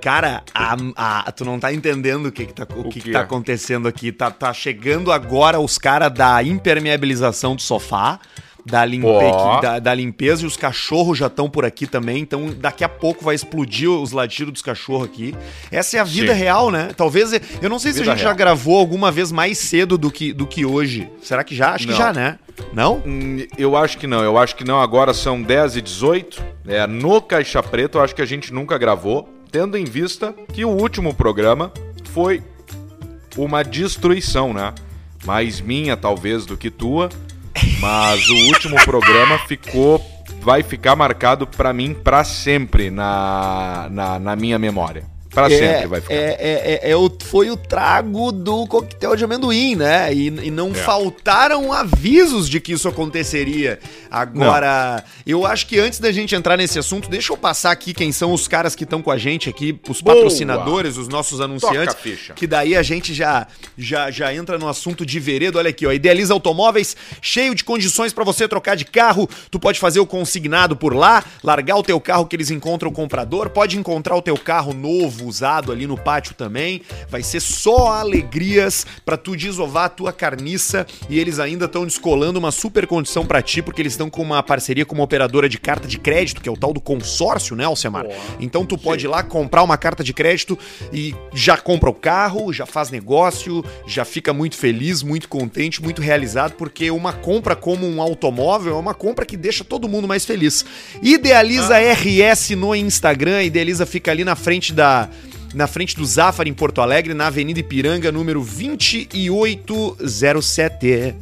Cara, a, a- tu não tá entendendo o que, que, tá, o que, que quê? tá acontecendo aqui. Tá, tá chegando agora os caras da impermeabilização do sofá. Da, limpe... Da, da limpeza e os cachorros já estão por aqui também. Então, daqui a pouco vai explodir os latidos dos cachorros aqui. Essa é a vida Sim. real, né? Talvez. Eu não sei se a Vida gente já real. gravou alguma vez mais cedo do que, do que hoje. Será que já? Acho que Não. já, né? Não? Hum, Eu acho que não, eu acho que não. Agora são 10 e 18. É, no Caixa Preta, eu acho que a gente nunca gravou, tendo em vista que o último programa foi uma destruição, né? Mais minha, talvez, do que tua. Mas o último programa ficou. Vai ficar marcado pra mim pra sempre na, na, na minha memória. Pra sempre vai ficar. É, é, é, é o, foi o trago do coquetel de amendoim, né? E, e não É. faltaram avisos de que isso aconteceria. Agora, eu acho que antes da gente entrar nesse assunto, deixa eu passar aqui quem são os caras que estão com a gente aqui, os Boa. patrocinadores, os nossos anunciantes. Toca. Que daí a gente já, já, já entra no assunto de veredo. Olha aqui, ó. Idealiza Automóveis, cheio de condições pra você trocar de carro. Tu pode fazer o consignado por lá, largar o teu carro que eles encontram o comprador, pode encontrar o teu carro novo, usado ali no pátio também. Vai ser só alegrias pra tu desovar a tua carniça e eles ainda estão descolando uma super condição pra ti, porque eles estão com uma parceria com uma operadora de carta de crédito, que é o tal do consórcio, né, Alcemar? Então tu pode ir lá comprar uma carta de crédito e já compra o carro, já faz negócio, já fica muito feliz, muito contente, muito realizado, porque uma compra como um automóvel é uma compra que deixa todo mundo mais feliz. Idealiza RS no Instagram, Idealiza fica ali na frente da na frente do Zafari em Porto Alegre, na Avenida Ipiranga, número 2807.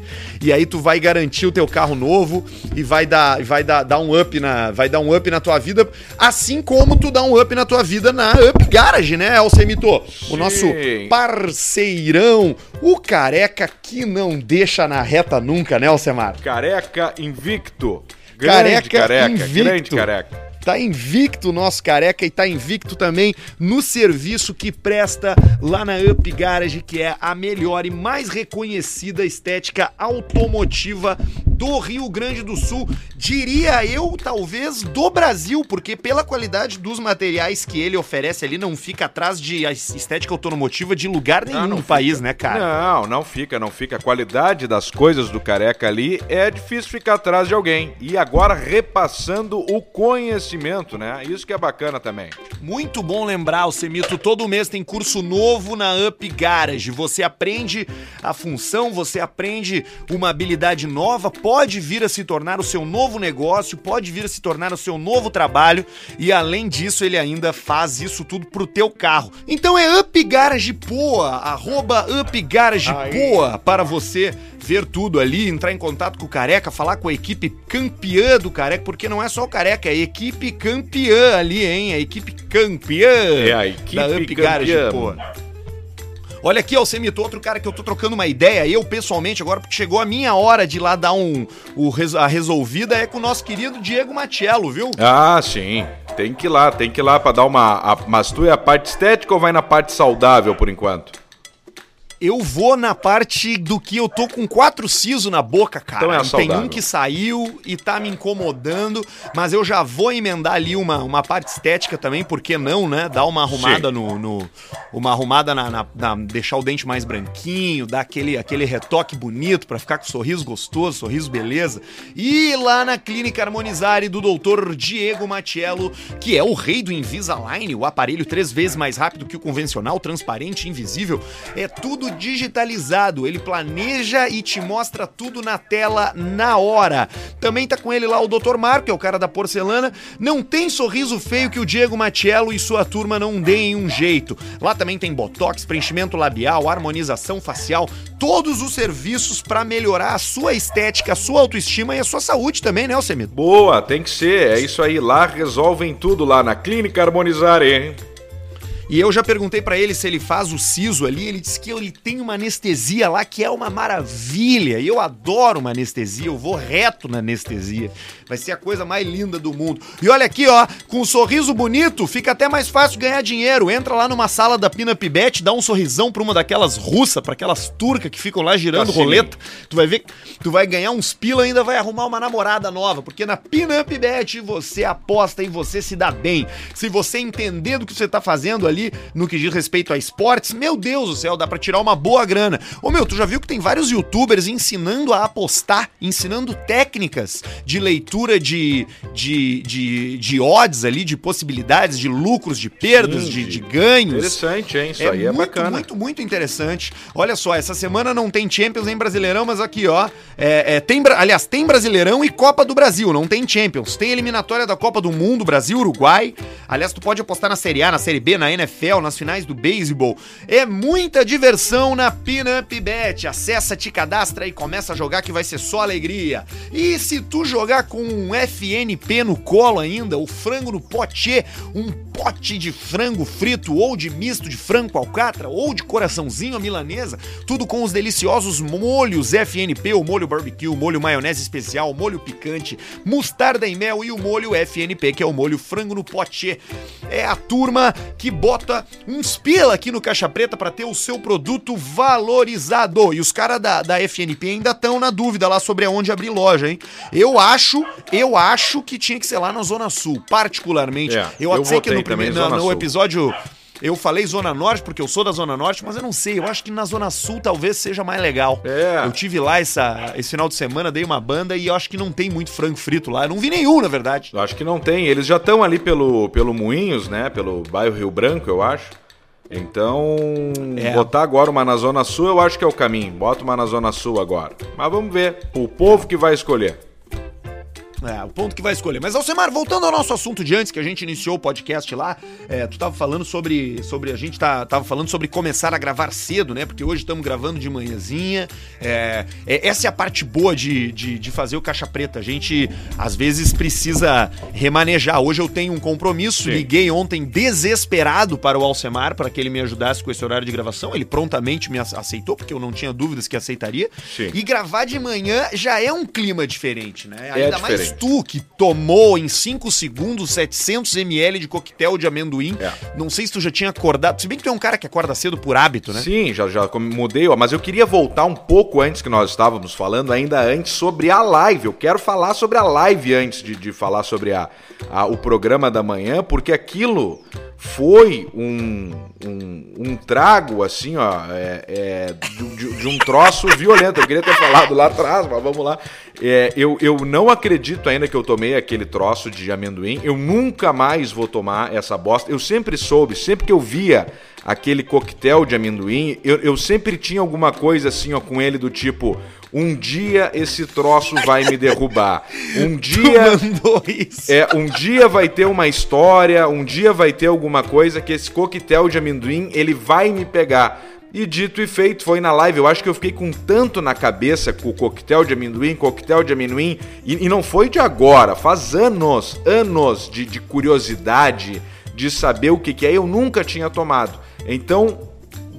E aí tu vai garantir o teu carro novo e vai dar, vai dar, dar um up na, vai dar um up na tua vida, assim como tu dá um up na tua vida na Up Garage, né, Alcemito? O nosso parceirão, o careca que não deixa na reta nunca, né, Alcemar? Careca invicto. Grande Careca careca, invicto. grande careca. Tá invicto o nosso careca e tá invicto também no serviço que presta lá na Up Garage, que é a melhor e mais reconhecida estética automotiva do Rio Grande do Sul. Diria eu, talvez, do Brasil, porque pela qualidade dos materiais que ele oferece ali, não fica atrás de estética automotiva de lugar nenhum Ah, não no fica. país, né, cara? Não, não fica, não fica. A qualidade das coisas do careca ali é difícil ficar atrás de alguém. E agora repassando o conhecimento, né? Isso que é bacana também. Muito bom lembrar, o Semito, todo mês tem curso novo na Up Garage. Você aprende a função, você aprende uma habilidade nova, pode vir a se tornar o seu novo negócio, pode vir a se tornar o seu novo trabalho e além disso ele ainda faz isso tudo pro teu carro. Então é Up Garage Poa, arroba Up Garage Poa para você ver tudo ali, entrar em contato com o Careca, falar com a equipe campeã do Careca, porque não é só o Careca, é a equipe campeã ali, hein? A equipe campeã É a equipe da Up Garage, campeã. pô. Olha aqui, Alcemito, outro cara que eu tô trocando uma ideia, eu pessoalmente, agora porque chegou a minha hora de ir lá dar um, o, a resolvida, é com o nosso querido Diego Matiello, viu? Ah, sim. Tem que ir lá, tem que ir lá pra dar uma. A, mas tu é a parte estética ou vai na parte saudável por enquanto? Eu vou na parte do que eu tô com quatro sisos na boca, cara. Então é a Tem saudável. um que saiu e tá me incomodando, mas eu já vou emendar ali uma, uma parte estética também, por que não, né? Dar uma arrumada no, no- Uma arrumada na, na- na- deixar o dente mais branquinho, dar aquele, aquele retoque bonito pra ficar com sorriso gostoso, sorriso beleza. E lá na Clínica Harmonizare do doutor Diego Matiello, que é o rei do Invisalign, o aparelho três vezes mais rápido que o convencional, transparente e invisível. É tudo digitalizado. Ele planeja e te mostra tudo na tela na hora. Também tá com ele lá o Dr. Marco, que é o cara da porcelana. Não tem sorriso feio que o Diego Matiello e sua turma não deem um jeito. Lá também tem botox, preenchimento labial, harmonização facial, todos os serviços pra melhorar a sua estética, a sua autoestima e a sua saúde também, né, Alcemito? Boa, tem que ser. É isso aí. Lá resolvem tudo lá na Clínica Harmonizar, hein? E eu já perguntei pra ele se ele faz o siso ali, ele disse que ele tem uma anestesia lá que é uma maravilha. E eu adoro uma anestesia, eu vou reto na anestesia. Vai ser a coisa mais linda do mundo. E olha aqui, ó, com um sorriso bonito, fica até mais fácil ganhar dinheiro. Entra lá numa sala da Pina Pibete, dá um sorrisão pra uma daquelas russas, pra aquelas turcas que ficam lá girando roleta. Tu vai ver, tu vai ganhar uns pila ainda vai arrumar uma namorada nova, porque na Pinup Bet você aposta e você se dá bem. Se você entender do que você tá fazendo ali no que diz respeito a esportes, meu Deus do céu, dá pra tirar uma boa grana. Ô meu, tu já viu que tem vários youtubers ensinando a apostar, ensinando técnicas de leitura de, de, de, de odds ali, de possibilidades, de lucros, de perdas, Sim, de, de- ganhos. Interessante, hein? Isso aí é muito, bacana. Muito, muito interessante. Olha só, essa semana não tem Champions nem Brasileirão, mas aqui, ó. é, é, tem, aliás, tem Brasileirão e Copa do Brasil, não tem Champions. Tem eliminatória da Copa do Mundo, Brasil, Uruguai. Aliás, tu pode apostar na Série A, na Série B, na NFL, nas finais do beisebol. É muita diversão na Pinup Bet. Acessa, te cadastra e começa a jogar que vai ser só alegria. E se tu jogar com um FNP no colo ainda, o frango no pote, um pote de frango frito ou de misto de frango alcatra ou de coraçãozinho à milanesa, tudo com os deliciosos molhos FNP, o molho barbecue, o molho maionese especial, o molho picante, mostarda e mel e o molho FNP, que é o molho frango no pote. É a turma que bota uns pila aqui no Caixa Preta para ter o seu produto valorizado. E os caras da, da FNP ainda estão na dúvida lá sobre aonde abrir loja, hein? Eu acho, eu acho que tinha que ser lá na Zona Sul, particularmente. É, eu, sei que no, primeiro, na- no episódio eu falei Zona Norte porque eu sou da Zona Norte, mas eu não sei, eu acho que na Zona Sul talvez seja mais legal. É. Eu tive lá essa, esse final de semana, dei uma banda e eu acho que não tem muito frango frito lá. Eu não vi nenhum, na verdade. Eu acho que não tem. Eles já estão ali pelo, pelo Moinhos, né? Pelo bairro Rio Branco, eu acho. Então, É. botar agora uma na Zona Sul, eu acho que é o caminho. Bota uma na Zona Sul agora. Mas vamos ver. O povo que vai escolher. É, o ponto que vai escolher. Mas, Alcemar, voltando ao nosso assunto de antes, que a gente iniciou o podcast lá, é, tu tava falando sobre. sobre a gente tá, tava falando sobre começar a gravar cedo, né? Porque hoje estamos gravando de manhãzinha. É, é, essa é a parte boa de, de, de fazer o caixa preta. A gente, às vezes, precisa remanejar. Hoje eu tenho um compromisso, Sim. liguei ontem desesperado para o Alcemar para que ele me ajudasse com esse horário de gravação. Ele prontamente me ace- aceitou, porque eu não tinha dúvidas que aceitaria. Sim. E gravar de manhã já é um clima diferente, né? É Ainda mais diferente. tu que tomou em 5 segundos 700 ml de coquetel de amendoim. É. Não sei se tu já tinha acordado. Se bem que tu é um cara que acorda cedo por hábito, né? Sim, já, já mudei, ó, mas eu queria voltar um pouco antes que nós estávamos falando, ainda antes, sobre a live. Eu quero falar sobre a live antes de, de falar sobre a, a- o programa da manhã, porque aquilo foi um, um, um trago, assim, ó, é, é, de, de- um troço violento. Eu queria ter falado lá atrás, mas vamos lá. É, eu, eu não acredito ainda que eu tomei aquele troço de amendoim. Eu nunca mais vou tomar essa bosta. Eu sempre soube, sempre que eu via aquele coquetel de amendoim, eu, eu sempre tinha alguma coisa assim, ó, com ele do tipo. Um dia esse troço vai me derrubar. Um dia. Tu mandou isso. É, um dia vai ter uma história, um dia vai ter alguma coisa que esse coquetel de amendoim, ele vai me pegar. E dito e feito, foi na live. Eu acho que eu fiquei com tanto na cabeça com o coquetel de amendoim, coquetel de amendoim. E, e não foi de agora, faz anos, anos de, de curiosidade, de saber o que, que é. Eu nunca tinha tomado. Então,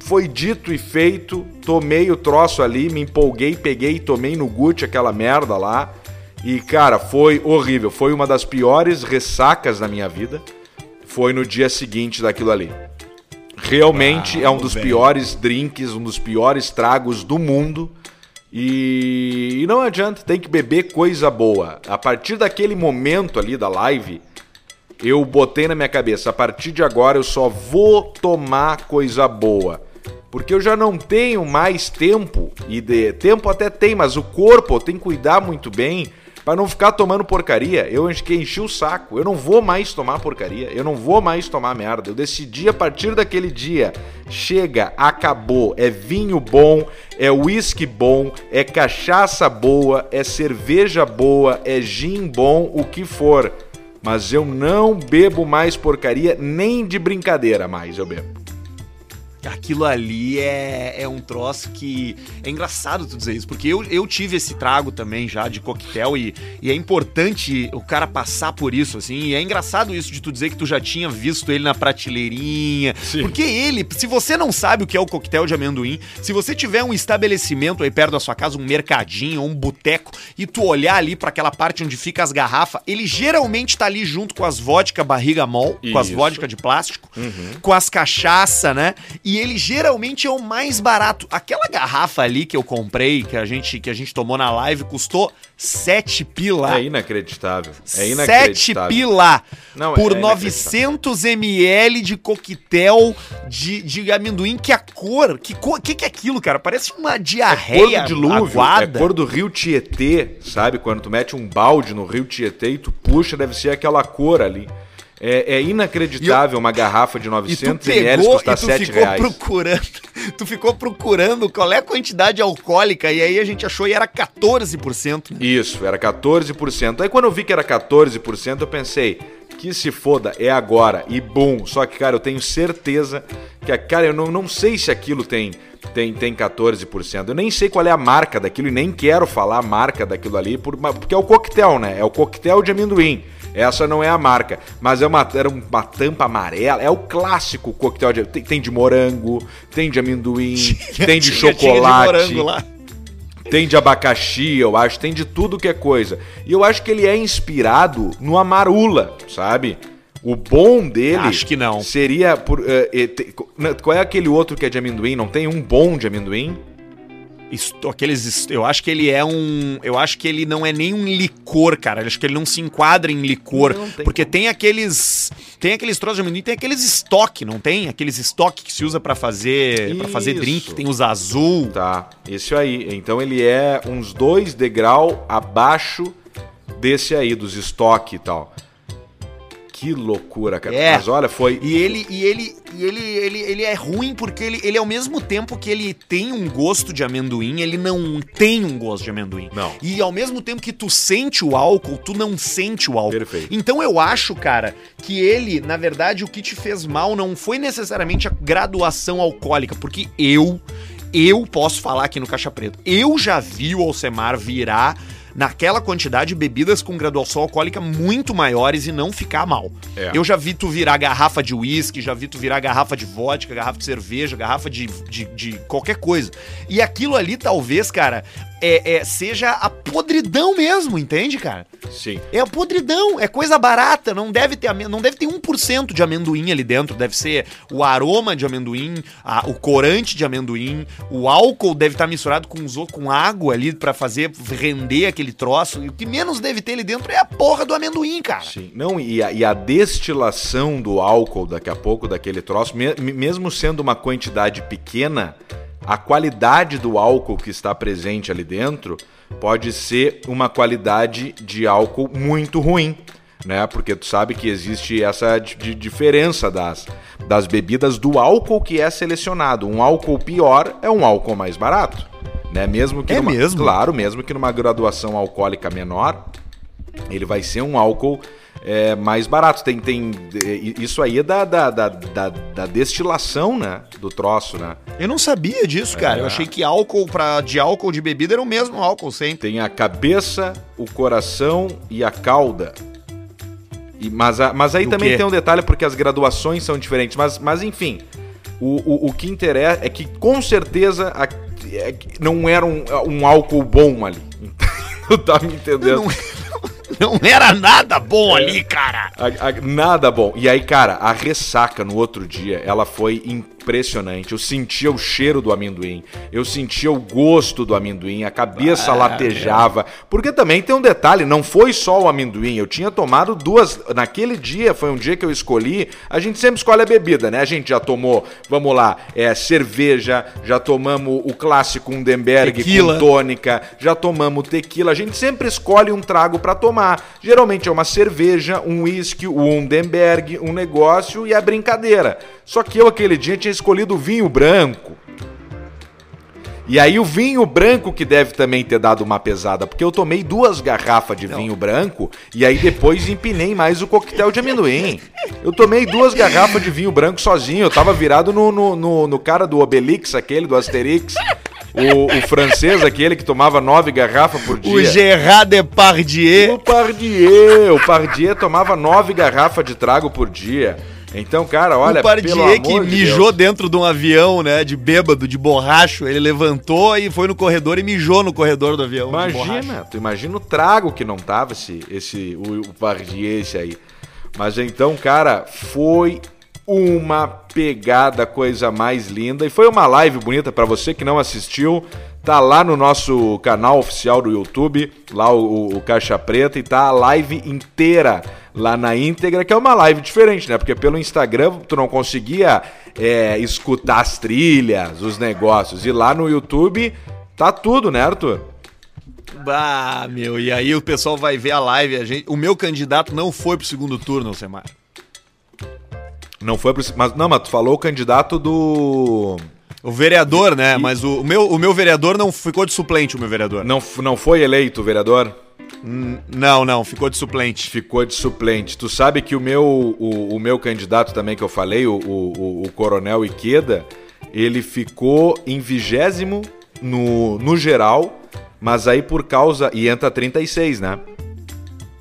foi dito e feito, tomei o troço ali, me empolguei, peguei e tomei no Gucci aquela merda lá. E, cara, foi horrível. Foi uma das piores ressacas da minha vida. Foi no dia seguinte daquilo ali. Realmente Ah, é um dos velho. piores drinks, um dos piores tragos do mundo. E, e não adianta, tem que beber coisa boa. A partir daquele momento ali da live, eu botei na minha cabeça, a partir de agora eu só vou tomar coisa boa. Porque eu já não tenho mais tempo, e de tempo até tem, mas o corpo tenho que cuidar muito bem para não ficar tomando porcaria. Eu enchi, enchi o saco, eu não vou mais tomar porcaria, eu não vou mais tomar merda. Eu decidi a partir daquele dia, chega, acabou. É vinho bom, é uísque bom, é cachaça boa, é cerveja boa, é gin bom, o que for. Mas eu não bebo mais porcaria, nem de brincadeira mais eu bebo. Aquilo ali é, é um troço que. É engraçado tu dizer isso, porque eu, eu tive esse trago também já de coquetel e, e é importante o cara passar por isso, assim. E é engraçado isso de tu dizer que tu já tinha visto ele na prateleirinha. Sim. Porque ele, se você não sabe o que é o coquetel de amendoim, se você tiver um estabelecimento aí perto da sua casa, um mercadinho ou um boteco, e tu olhar ali pra aquela parte onde fica as garrafas, ele geralmente tá ali junto com as vodka barriga mol, com as vodka de plástico, com as cachaça, né? E ele geralmente é o mais barato. Aquela garrafa ali que eu comprei, que a gente, que a gente tomou na live, custou 7 pila. É inacreditável. É 7 inacreditável. pila Não, por é 900 ml de coquetel de, de amendoim. Que a cor, que cor, que que é aquilo, cara? Parece uma Cor diarreia do dilúvio, aguada. é cor do rio Tietê, sabe? Quando tu mete um balde no rio Tietê e tu puxa, deve ser aquela cor ali. É, é inacreditável uma garrafa de E tu 900 ml pegou e custar tu 7 ficou reais. procurando, tu ficou procurando qual é a quantidade alcoólica e aí a gente achou e era 14%. Né? Isso, era 14%. Aí quando eu vi que era 14%, eu pensei, que se foda, é agora. E bom, só que, cara, eu tenho certeza que, cara, eu não, não sei se aquilo tem, tem, tem 14%. Eu nem sei qual é a marca daquilo e nem quero falar a marca daquilo ali, por, porque é o coquetel, né? É o coquetel de amendoim. Essa não é a marca, mas é uma, era uma tampa amarela. É o clássico coquetel de. Tem, tem de morango, tem de amendoim, tem de Tinha- tinha chocolate. morango lá. Tem de abacaxi, eu acho, tem de tudo que é coisa. E eu acho que ele é inspirado no Amarula, sabe? O bom dele. Acho que não. Seria por. te- qual é aquele outro que é de amendoim? Não tem um bom de amendoim? Aqueles, eu acho que ele é um. Eu acho que ele não é nem um licor, cara. Eu acho que ele não se enquadra em licor. Não tem porque tem aqueles. Tem aqueles troços de amendoim, tem aqueles estoque, não tem? Aqueles estoque que se usa pra fazer. para fazer drink, tem os azul. Tá, isso aí. Então ele é uns dois degrau abaixo desse aí, dos estoque e tal. Que loucura, cara. É. Mas olha, foi. E ele, e ele, e ele, ele, ele é ruim porque ele, ele, ao mesmo tempo que ele tem um gosto de amendoim, ele não tem um gosto de amendoim. Não. E ao mesmo tempo que tu sente o álcool, tu não sente o álcool. Perfeito. Então eu acho, cara, que ele, na verdade, o que te fez mal não foi necessariamente a graduação alcoólica, porque eu, eu posso falar aqui no Caixa Preta, eu já vi o Alcemar virar naquela quantidade bebidas com graduação alcoólica muito maiores e não ficar mal. É. Eu já vi tu virar garrafa de uísque, já vi tu virar garrafa de vodka, garrafa de cerveja, garrafa de, de, de qualquer coisa. E aquilo ali, talvez, cara, é, é- seja a podridão mesmo, entende, cara? Sim. É a podridão, é coisa barata, não deve ter não deve ter 1% de amendoim ali dentro, deve ser o aroma de amendoim, a- o corante de amendoim, o álcool deve estar misturado com, com água ali pra fazer render aquele troço, e o que menos deve ter ali dentro é a porra do amendoim, cara. Sim. Não, e a, e a destilação do álcool daqui a pouco, daquele troço, me- mesmo sendo uma quantidade pequena, a qualidade do álcool que está presente ali dentro pode ser uma qualidade de álcool muito ruim. Né? Porque tu sabe que existe essa di- di- diferença das, das bebidas do álcool que é selecionado. Um álcool pior é um álcool mais barato. Né? Mesmo que É numa- mesmo? Claro, mesmo que numa graduação alcoólica menor, ele vai ser um álcool é, mais barato. Tem, tem, é, isso aí é da, da, da, da, da destilação, né? Do troço, né? Eu não sabia disso, cara. Eu achei que álcool pra, de álcool de bebida era o mesmo álcool sempre. Tem a cabeça, o coração e a cauda. E, mas, a- mas aí Do também quê? tem um detalhe, porque as graduações são diferentes. Mas, mas enfim, o, o, o que interessa é que com certeza a- é não era um, um álcool bom ali. tu tá me entendendo? Não, não era nada bom ali, cara. A- a- nada bom. E aí, cara, a ressaca no outro dia, ela foi impressionante. Eu sentia o cheiro do amendoim, eu sentia o gosto do amendoim, a cabeça latejava. Porque também tem um detalhe, não foi só o amendoim, eu tinha tomado duas. Naquele dia, foi um dia que eu escolhi. A gente sempre escolhe a bebida, né? A gente já tomou, vamos lá, é, cerveja, já tomamos o clássico Undenberg Tequila. com tônica, já tomamos tequila. A gente sempre escolhe um trago pra tomar. Geralmente é uma cerveja, um uísque, o Undenberg, um negócio e a brincadeira. Só que eu aquele dia tinha escolhido o vinho branco. E aí o vinho branco que deve também ter dado uma pesada, porque eu tomei duas garrafas de vinho branco e aí depois empinei mais o coquetel de amendoim. Eu tomei duas garrafas de vinho branco sozinho, eu tava virado no, no, no, no cara do Obelix, aquele do Asterix. O, o francês, aquele que tomava nove garrafas por dia. O Gerard Depardieu. O Pardier, o Pardier tomava nove garrafas de trago por dia. Então, cara, olha, o Pardier que mijou dentro de um avião, né, de bêbado, de borracho, ele levantou e foi no corredor e mijou no corredor do avião. Imagina, tu imagina o trago que não tava esse, esse o, o Pardier esse aí. Mas então, cara, foi uma pegada, coisa mais linda. E foi uma live bonita para você que não assistiu. Tá lá no nosso canal oficial do YouTube, lá o, o, Caixa Preta, e tá a live inteira lá na íntegra, que é uma live diferente, né? Porque pelo Instagram tu não conseguia é, escutar as trilhas, os negócios. E lá no YouTube tá tudo, né, Arthur? Bah, meu, e aí o pessoal vai ver a live. A gente... O meu candidato não foi pro segundo turno, Semar. Não foi pro. Mas, não, mas tu falou o candidato do. O vereador, né? Mas o, o, meu, o meu vereador não ficou de suplente, o meu vereador. Não, não foi eleito o vereador? Não, não, ficou de suplente. Ficou de suplente. Tu sabe que o meu, o, o meu candidato também que eu falei, o, o, o Coronel Iqueda, ele ficou em vigésimo no, no geral, mas aí por causa. E entra 36, né?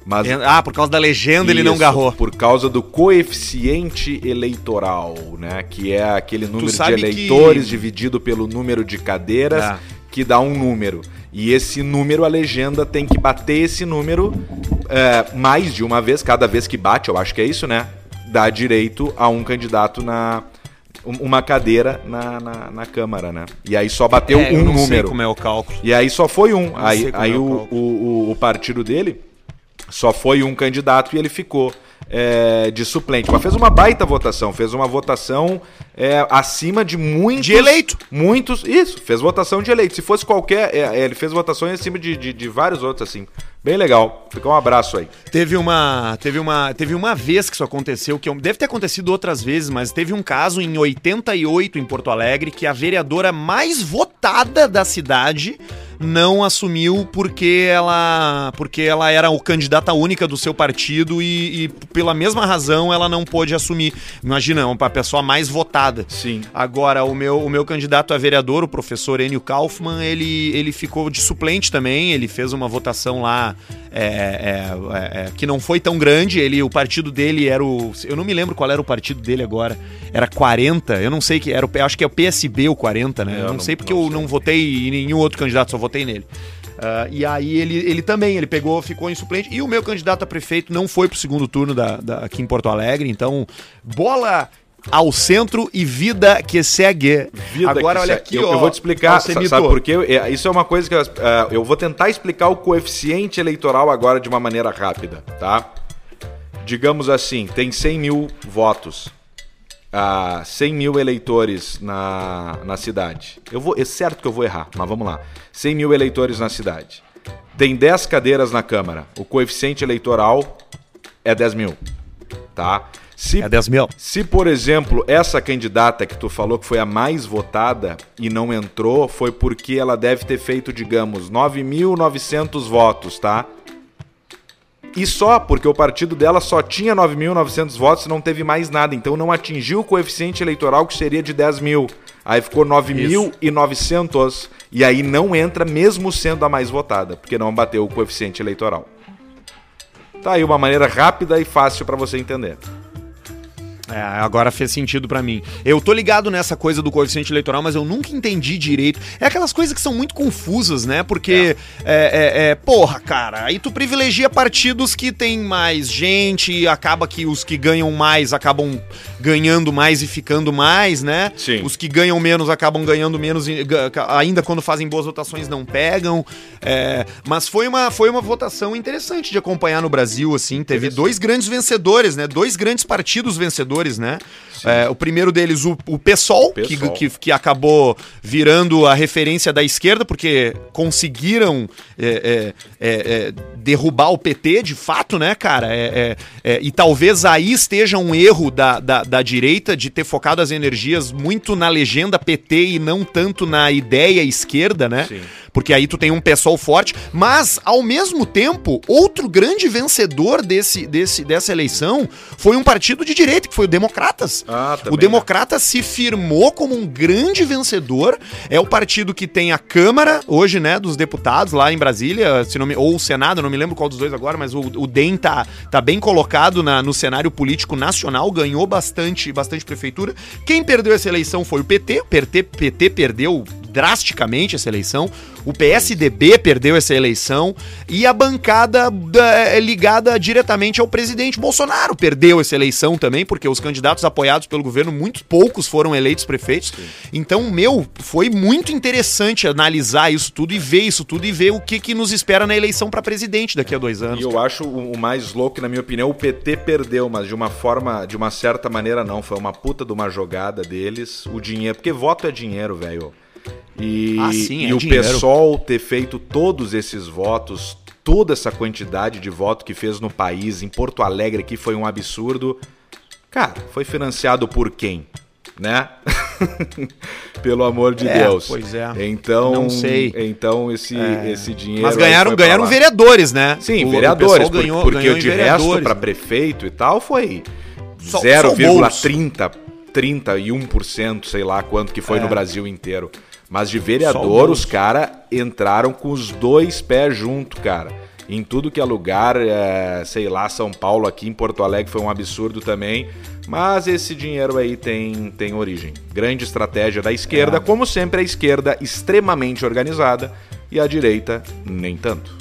Mas, ah, por causa da legenda isso, ele não garrou. Por causa do coeficiente eleitoral, né? Que é aquele número de eleitores que... dividido pelo número de cadeiras é. Que dá um número. E esse número, a legenda tem que bater esse número é, mais de uma vez, cada vez que bate, eu acho que é isso, né? Dá direito a um candidato na, uma cadeira na, na, na, Câmara, né? E aí só bateu é, um número. Sei como é o cálculo. E aí só foi um. aí aí é o, o, o, partido dele só foi um candidato e ele ficou é, de suplente. Mas fez uma baita votação, fez uma votação é, acima de muitos. De eleito. Muitos. Isso, fez votação de eleito. Se fosse qualquer. É, é ele fez votações acima de, de, de, vários outros, assim. Bem legal. Fica um abraço aí. Teve uma, teve uma, teve uma vez que isso aconteceu, que deve ter acontecido outras vezes, mas teve um caso em 88 em Porto Alegre que a vereadora mais votada da cidade não assumiu porque ela porque ela era o candidata única do seu partido e, e pela mesma razão ela não pôde assumir. Imagina, uma pessoa mais votada. Sim. Agora, o meu, o meu candidato a vereador, o professor Enio Kaufmann, ele, ele ficou de suplente também, ele fez uma votação lá é, é, é, que não foi tão grande. Ele, o partido dele era o. Eu não me lembro qual era o partido dele agora. Era 40, eu não sei que era. O, acho que é o PSB o 40, né? Eu, eu não, não, sei porque não eu não votei em nenhum outro candidato, só votei nele. Uh, e aí ele, ele também, ele pegou, ficou em suplente. E o meu candidato a prefeito não foi pro segundo turno da, da aqui em Porto Alegre. Então, bola ao centro e vida que segue. Vida Agora, olha aqui, eu, ó, eu vou te explicar, sabe por quê? É, isso é uma coisa que uh, eu vou tentar explicar o coeficiente eleitoral agora de uma maneira rápida, tá? Digamos assim, tem 100 mil votos, uh, ah, 100 mil eleitores na, na cidade. Eu vou, é certo que eu vou errar, mas vamos lá. 100 mil eleitores na cidade. Tem 10 cadeiras na Câmara. O coeficiente eleitoral é 10 mil, tá? Se, é 10 mil. Se, por exemplo, essa candidata que tu falou que foi a mais votada e não entrou, foi porque ela deve ter feito, digamos, 9.900 votos, tá? E só porque o partido dela só tinha 9.900 votos e não teve mais nada. Então não atingiu o coeficiente eleitoral que seria de 10 mil. Aí ficou 9.900 e aí não entra mesmo sendo a mais votada, porque não bateu o coeficiente eleitoral. Tá aí uma maneira rápida e fácil para você entender. É, agora fez sentido para mim. Eu tô ligado nessa coisa do coeficiente eleitoral, mas eu nunca entendi direito. É aquelas coisas que são muito confusas, né? Porque, é. É, é, é porra, cara, aí tu privilegia partidos que tem mais gente, e acaba que os que ganham mais acabam ganhando mais e ficando mais, né? Sim. Os que ganham menos acabam ganhando menos, ainda quando fazem boas votações não pegam. É, mas foi uma, foi uma votação interessante de acompanhar no Brasil, assim. Teve dois grandes vencedores, né? Dois grandes partidos vencedores né? É, o primeiro deles, o, o PSOL, que, PSOL. que, que acabou virando a referência da esquerda, porque conseguiram é, é, é, é, derrubar o PT, de fato, né, cara? É, e talvez aí esteja um erro da, da, da direita de ter focado as energias muito na legenda PT e não tanto na ideia esquerda, né? Sim. Porque aí tu tem um pessoal forte, mas ao mesmo tempo, outro grande vencedor desse, desse, dessa eleição foi um partido de direita, que foi o Democratas. Ah, o Democrata se firmou como um grande vencedor. É o partido que tem a Câmara, hoje, né, dos deputados lá em Brasília, se não me, ou o Senado, não me lembro qual dos dois agora, mas o, o DEM tá, tá bem colocado na- no cenário político nacional, ganhou bastante, bastante prefeitura. Quem perdeu essa eleição foi o PT, o PT, PT perdeu drasticamente essa eleição. O PSDB perdeu essa eleição e a bancada da- é ligada diretamente ao presidente Bolsonaro perdeu essa eleição também, porque os candidatos apoiados pelo governo, muitos poucos foram eleitos prefeitos. Então, meu, foi muito interessante analisar isso tudo e ver isso tudo e ver o que, que nos espera na eleição para presidente daqui a dois anos. E eu acho o mais louco, na minha opinião, o PT perdeu, mas de uma forma, de uma certa maneira não. Foi uma puta de uma jogada deles. O dinheiro, porque voto é dinheiro, velho. E, Ah, sim, e é o dinheiro. PSOL ter feito todos esses votos, toda essa quantidade de voto que fez no país, em Porto Alegre, que foi um absurdo. Cara, foi financiado por quem? Né? Pelo amor de É, Deus. pois é. Então, Não sei. Então esse, esse dinheiro. Mas ganharam, ganharam vereadores, né? Sim, O- o vereadores, por- ganhou- porque ganhou o de resto para prefeito e tal foi Só- só 0,30, 31%, sei lá quanto que foi É. no Brasil inteiro. Mas de vereador, os caras entraram com os dois pés junto, cara. Em tudo que é lugar, é, sei lá, São Paulo, aqui em Porto Alegre foi um absurdo também. Mas esse dinheiro aí tem, tem origem. Grande estratégia da esquerda, É. como sempre, a esquerda extremamente organizada e a direita nem tanto.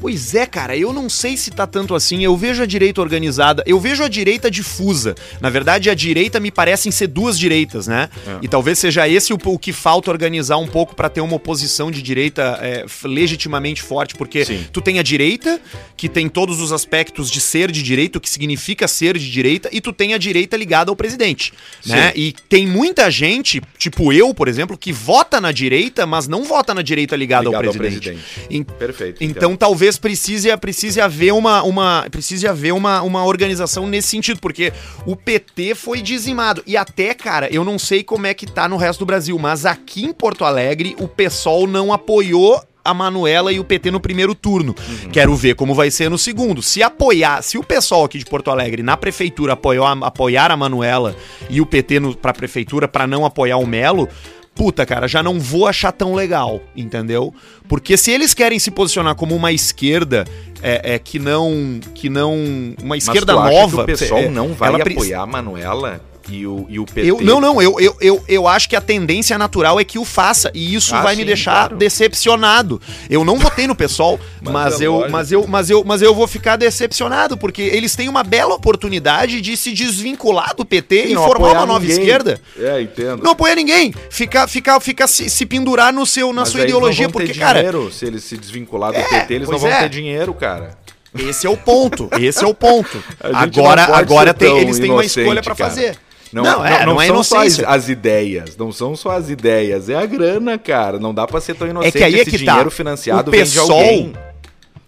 Pois é, cara, eu não sei se tá tanto assim. Eu vejo a direita organizada, eu vejo a direita difusa. Na verdade, a direita me parecem ser duas direitas, né? É. E talvez seja esse o, o que falta organizar um pouco pra ter uma oposição de direita é, legitimamente forte, porque Sim. tu tem a direita, que tem todos os aspectos de ser de direita, o que significa ser de direita, e tu tem a direita ligada ao presidente, né? E tem muita gente, tipo eu, por exemplo, que vota na direita, mas não vota na direita ligada, Ligado ao ao presidente. presidente. Em- Perfeito. então entendo. talvez precise, precise haver uma, uma precise haver uma, uma organização nesse sentido, porque o PT foi dizimado. E até, cara, eu não sei como é que tá no resto do Brasil, mas aqui em Porto Alegre o PSOL não apoiou a Manuela e o PT no primeiro turno. Quero ver como vai ser no segundo. Se apoiar, se o pessoal aqui de Porto Alegre na prefeitura apoiou a- apoiar a Manuela e o PT no, pra prefeitura pra não apoiar o Melo, puta, cara, já não vou achar tão legal, entendeu? Porque se eles querem se posicionar como uma esquerda é, é, que não que não uma Mas esquerda tu acha nova, que o pessoal é, não vai ela pre- apoiar a Manuela e o, e o PT. eu, não, não, eu, eu, eu, eu acho que a tendência natural é que o faça. E isso Ah, vai me sim, deixar claro. decepcionado. Eu não votei no pessoal, Mas mas, é eu, lógico. mas, eu, mas, eu, mas eu vou ficar decepcionado, porque eles têm uma bela oportunidade de se desvincular do PT Sim, e formar uma nova ninguém. esquerda. É, entendo. Não apoia ninguém. Ficar fica, fica se, se pendurar no seu, na Mas sua ideologia, porque, ter cara, dinheiro, se eles se desvincular do É, PT, eles não vão é. ter dinheiro, cara. esse é o ponto. Esse é o ponto. Agora agora tem, eles têm uma escolha pra cara. fazer. Não, Não, é, não, é são só as, as ideias, não são só as ideias, é a grana, cara. Não dá pra ser tão inocente. É que aí é Esse que tá. dinheiro financiado O PSOL alguém.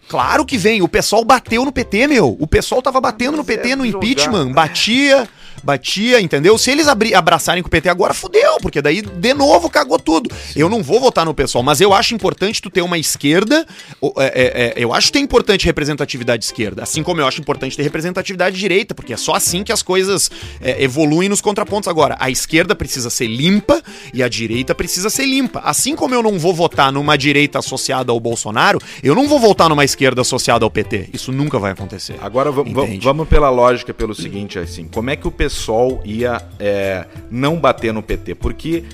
Claro que vem. O pessoal bateu no PT, meu. O pessoal tava batendo no Mas PT é no impeachment. Batia, batia, entendeu? Se eles abri- abraçarem com o PT agora, fudeu, porque daí de novo cagou tudo. Eu não vou votar no pessoal, mas eu acho importante tu ter uma esquerda. é, é, é, eu acho que é importante representatividade esquerda, assim como eu acho importante ter representatividade direita, porque é só assim que as coisas é, evoluem nos contrapontos. Agora, a esquerda precisa ser limpa e a direita precisa ser limpa. Assim como eu não vou votar numa direita associada ao Bolsonaro, eu não vou votar numa esquerda associada ao PT. Isso nunca vai acontecer. Agora vamos pela lógica, pelo seguinte, assim, como é que o PSOL ia é, não bater no PT? Porque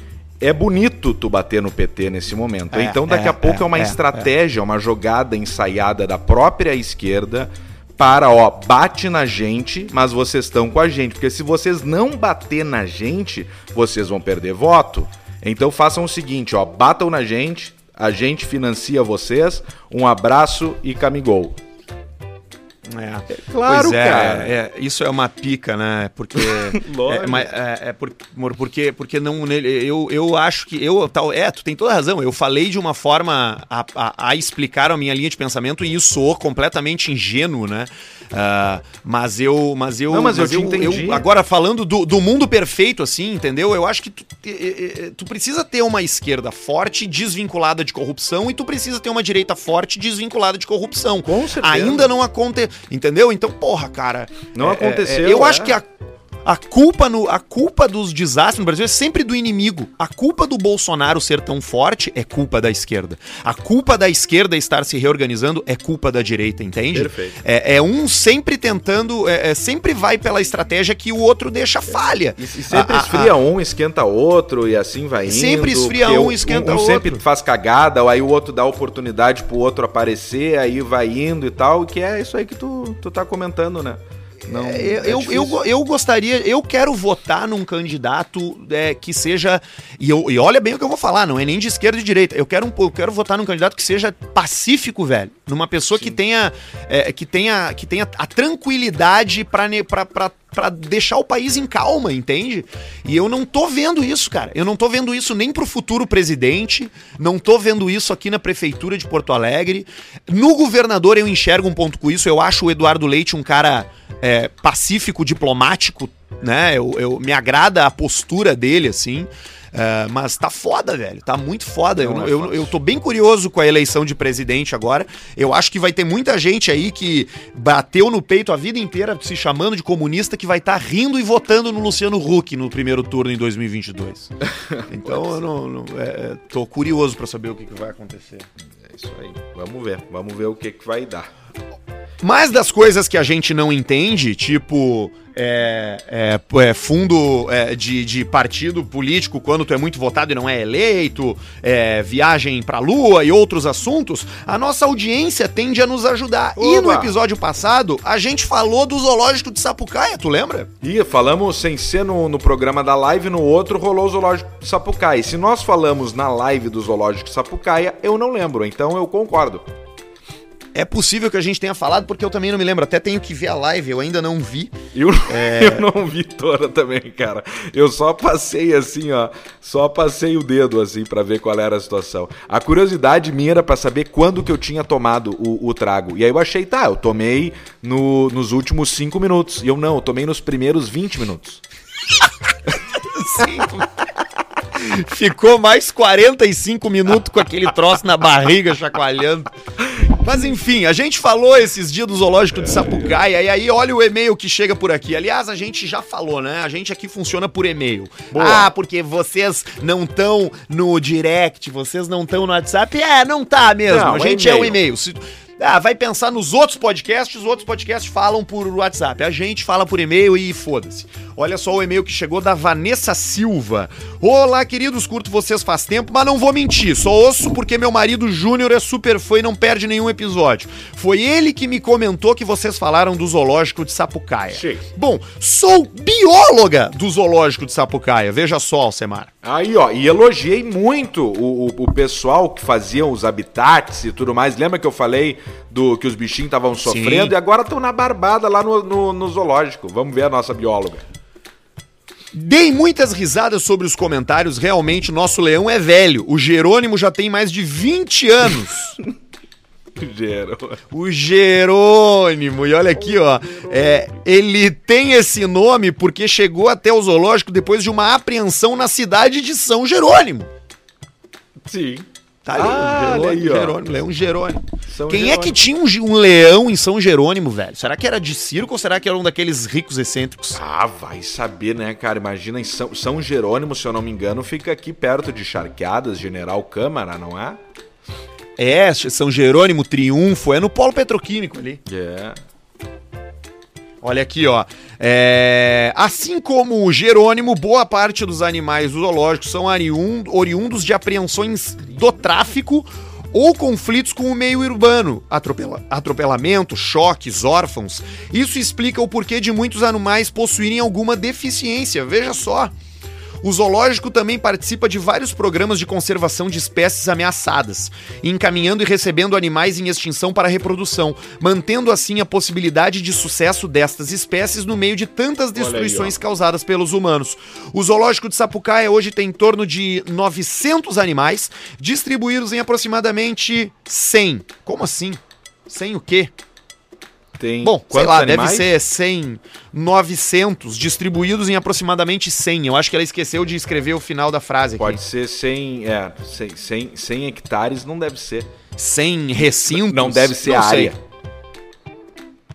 é bonito tu bater no PT nesse momento. É, então daqui é, a pouco é, é, uma é, estratégia, uma jogada ensaiada da própria esquerda para, ó, bate na gente, mas vocês estão com a gente. Porque se vocês não bater na gente, vocês vão perder voto. Então façam o seguinte, ó, batam na gente, a gente financia vocês, um abraço e camigol. É. Claro, Pois é, cara. é, isso é uma pica, né? Porque. Lógico. é, mas, é, é porque, porque não. nele- Eu, eu acho que. Eu, tal, é, tu tem toda a razão. Eu falei de uma forma a, a, a explicar a minha linha de pensamento e isso soou completamente ingênuo, né? Ah, mas eu. Mas eu. Não, mas eu te entendi. agora, falando do, do mundo perfeito, assim, entendeu? Eu acho que tu, tu precisa ter uma esquerda forte, desvinculada de corrupção, e tu precisa ter uma direita forte, desvinculada de corrupção. Com certeza. Ainda não aconteceu. Entendeu? Então, porra, cara. Não aconteceu, eu é. acho que a, a, culpa no, a culpa dos desastres no Brasil é sempre do inimigo. A culpa do Bolsonaro ser tão forte é culpa da esquerda. A culpa da esquerda estar se reorganizando é culpa da direita, entende? Perfeito. É, é um sempre tentando. É, é, sempre vai pela estratégia que o outro deixa falha. E, e sempre A- a- esfria um, esquenta outro e assim vai indo. Sempre esfria um, esquenta um, outro. sempre faz cagada, aí o outro dá oportunidade pro outro aparecer, aí vai indo e tal, que é isso aí que tu, tu tá comentando, né? Não, É, é eu, eu, eu gostaria, eu quero votar num candidato é, que seja. E, eu, e olha bem o que eu vou falar, não é nem de esquerda e de direita. Eu quero, um, eu quero votar num candidato que seja pacífico, velho. Numa pessoa que tenha, é, que tenha. que tenha a tranquilidade pra deixar o país em calma, entende? E eu não tô vendo isso, cara. Eu não tô vendo isso nem pro futuro presidente, não tô vendo isso aqui na prefeitura de Porto Alegre. No governador eu enxergo um ponto com isso. Eu acho o Eduardo Leite um cara é, pacífico, diplomático, né? Eu, eu- me agrada a postura dele, assim. É, mas tá foda, velho. Tá muito foda. Eu, é eu, eu tô bem curioso com a eleição de presidente agora. Eu acho que vai ter muita gente aí que bateu no peito a vida inteira se chamando de comunista que vai estar rindo e votando no Luciano Huck no primeiro turno em 2022. Então eu não, não- é, é, tô curioso pra saber o que, que vai acontecer. É isso aí. Vamos ver. Vamos ver o que, que vai dar. Mais das coisas que a gente não entende, tipo é, é, é, fundo é, de, de partido político quando tu é muito votado e não é eleito, é, viagem pra lua e outros assuntos, a nossa audiência tende a nos ajudar. E no Oba! episódio passado, a gente falou do zoológico de Sapucaia, tu lembra? E falamos sem ser no, no programa da live, no outro rolou o Zoológico de Sapucaia. E se nós falamos na live do Zoológico de Sapucaia, eu não lembro, então eu concordo. É possível que a gente tenha falado, porque eu também não me lembro. Até tenho que ver a live, eu ainda não vi. Eu, eu não vi toda também, cara. Eu só passei assim, ó. Só passei o dedo assim pra ver qual era a situação. A curiosidade minha era pra saber quando que eu tinha tomado o, o trago. E aí eu achei, tá, eu tomei no- nos últimos 5 minutos. E eu não, eu tomei nos primeiros 20 minutos. Ficou mais 45 minutos com aquele troço na barriga chacoalhando. Mas enfim, a gente falou esses dias do zoológico de Sapucaia e aí olha o e-mail que chega por aqui. Aliás, a gente já falou, né? A gente aqui funciona por e-mail. Boa. Ah, porque vocês não estão no direct, vocês não estão no WhatsApp. É, não tá mesmo. Não, a é gente é o e-mail. e-mail. Ah, vai pensar nos outros podcasts, os outros podcasts falam por WhatsApp. A gente fala por e-mail e foda-se. Olha só o e-mail que chegou da Vanessa Silva. Olá, queridos, curto vocês faz tempo, mas não vou mentir. Só ouço porque meu marido Júnior é super fã e não perde nenhum episódio. Foi ele que me comentou que vocês falaram do zoológico de Sapucaia. Sim. Bom, sou bióloga do zoológico de Sapucaia. Veja só, Alcemar. Aí, ó, e elogiei muito o, o, o pessoal que faziam os habitats e tudo mais. Lembra que eu falei do que os bichinhos estavam sofrendo e agora estão na barbada lá no, no, no zoológico. Vamos ver a nossa bióloga. Dei muitas risadas sobre os comentários. Realmente, nosso leão é velho. O Jerônimo já tem mais de 20 anos. Gero. O Jerônimo. E olha aqui, ó. É, ele tem esse nome porque chegou até o zoológico depois de uma apreensão na cidade de São Jerônimo. Sim. Tá ali, Ah, o olha aí, Jerônimo. Jerônimo, Leão Jerônimo. São Quem é Jerônimo. que tinha um, um leão em São Jerônimo, velho? Será que era de circo ou será que era um daqueles ricos excêntricos? Ah, vai saber, né, cara? Imagina em São, São Jerônimo, se eu não me engano, fica aqui perto de Charqueadas, General Câmara, não é? É, São Jerônimo Triunfo, é no polo petroquímico ali. É. Olha aqui, ó. É, Assim como o Jerônimo, boa parte dos animais zoológicos são oriun- oriundos de apreensões do tráfico ou conflitos com o meio urbano, atropela- atropelamento, choques, órfãos. Isso explica o porquê de muitos animais possuírem alguma deficiência. Veja só. O zoológico também participa de vários programas de conservação de espécies ameaçadas, encaminhando e recebendo animais em extinção para reprodução, mantendo assim a possibilidade de sucesso destas espécies no meio de tantas destruições causadas pelos humanos. O zoológico de Sapucaia hoje tem em torno de 900 animais, distribuídos em aproximadamente 100. Como assim? 100 o quê? Tem Bom, sei lá, animais? deve ser 100, 900, distribuídos em aproximadamente 100. Eu acho que ela esqueceu de escrever o final da frase aqui. Pode ser 100, é, 100, 100, 100 hectares, não deve ser. 100 recintos. Não deve ser Não a sei.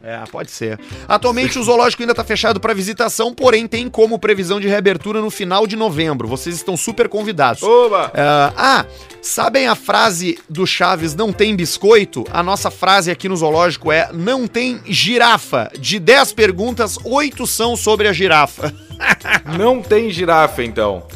É, pode ser. Atualmente o zoológico ainda está fechado para visitação, porém tem como previsão de reabertura no final de novembro. Vocês estão super convidados. Oba! É, ah, sabem a frase do Chaves não tem biscoito? A nossa frase aqui no zoológico é não tem girafa. De 10 perguntas, 8 são sobre a girafa. Não tem girafa, então.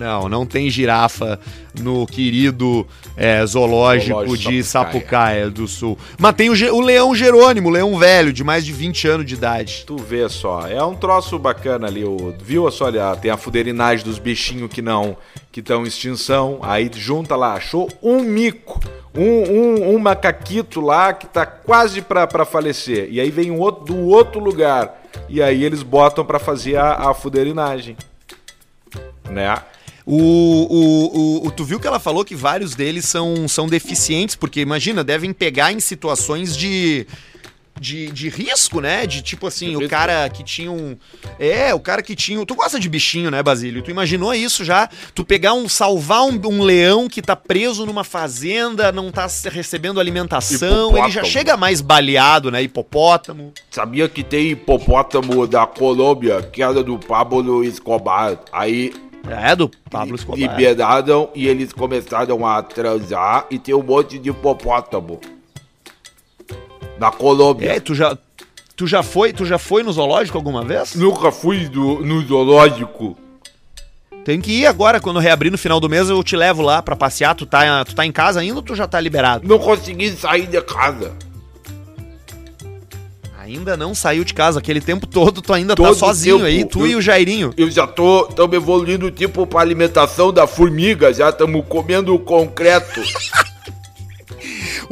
Não, não tem girafa no querido é, zoológico, Zoológico de Sapucaia. Sapucaia do Sul. Mas tem o, o leão Jerônimo, o leão velho, de mais de 20 anos de idade. Tu vê só, é um troço bacana ali. O, viu só, olha, tem a fuderinagem dos bichinhos que não que estão em extinção. Aí junta lá, achou um mico, um, um, um macaquito lá que tá quase pra, pra falecer. E aí vem um outro do outro lugar. E aí eles botam pra fazer a, a fuderinagem. Né? O, o, o, tu viu que ela falou que vários deles são, são deficientes, porque imagina, devem pegar em situações de. De, de risco, né? De tipo assim, o cara que tinha um. É, o cara que tinha. um- Tu gosta de bichinho, né, Basílio? Tu imaginou isso já? Tu pegar um. salvar um, um leão que tá preso numa fazenda, não tá recebendo alimentação, ele já chega mais baleado, né? Hipopótamo. Sabia que tem hipopótamo da Colômbia, que era do Pablo Escobar. Aí É, do Pablo Escobar. liberaram e eles começaram a transar e tem um monte de hipopótamo. Na Colômbia. É, tu já. Tu já foi, tu já foi no zoológico alguma vez? Nunca fui do- no zoológico. Tem que ir agora, quando reabrir no final do mês, eu te levo lá pra passear. Tu tá, tu tá em casa ainda ou tu já tá liberado? Não consegui sair de casa. Ainda não saiu de casa. Aquele tempo todo tu ainda tá Todo sozinho tempo. aí, tu Eu- e o Jairinho. Eu já tô tamo evoluindo tipo pra alimentação da formiga, já estamos comendo concreto.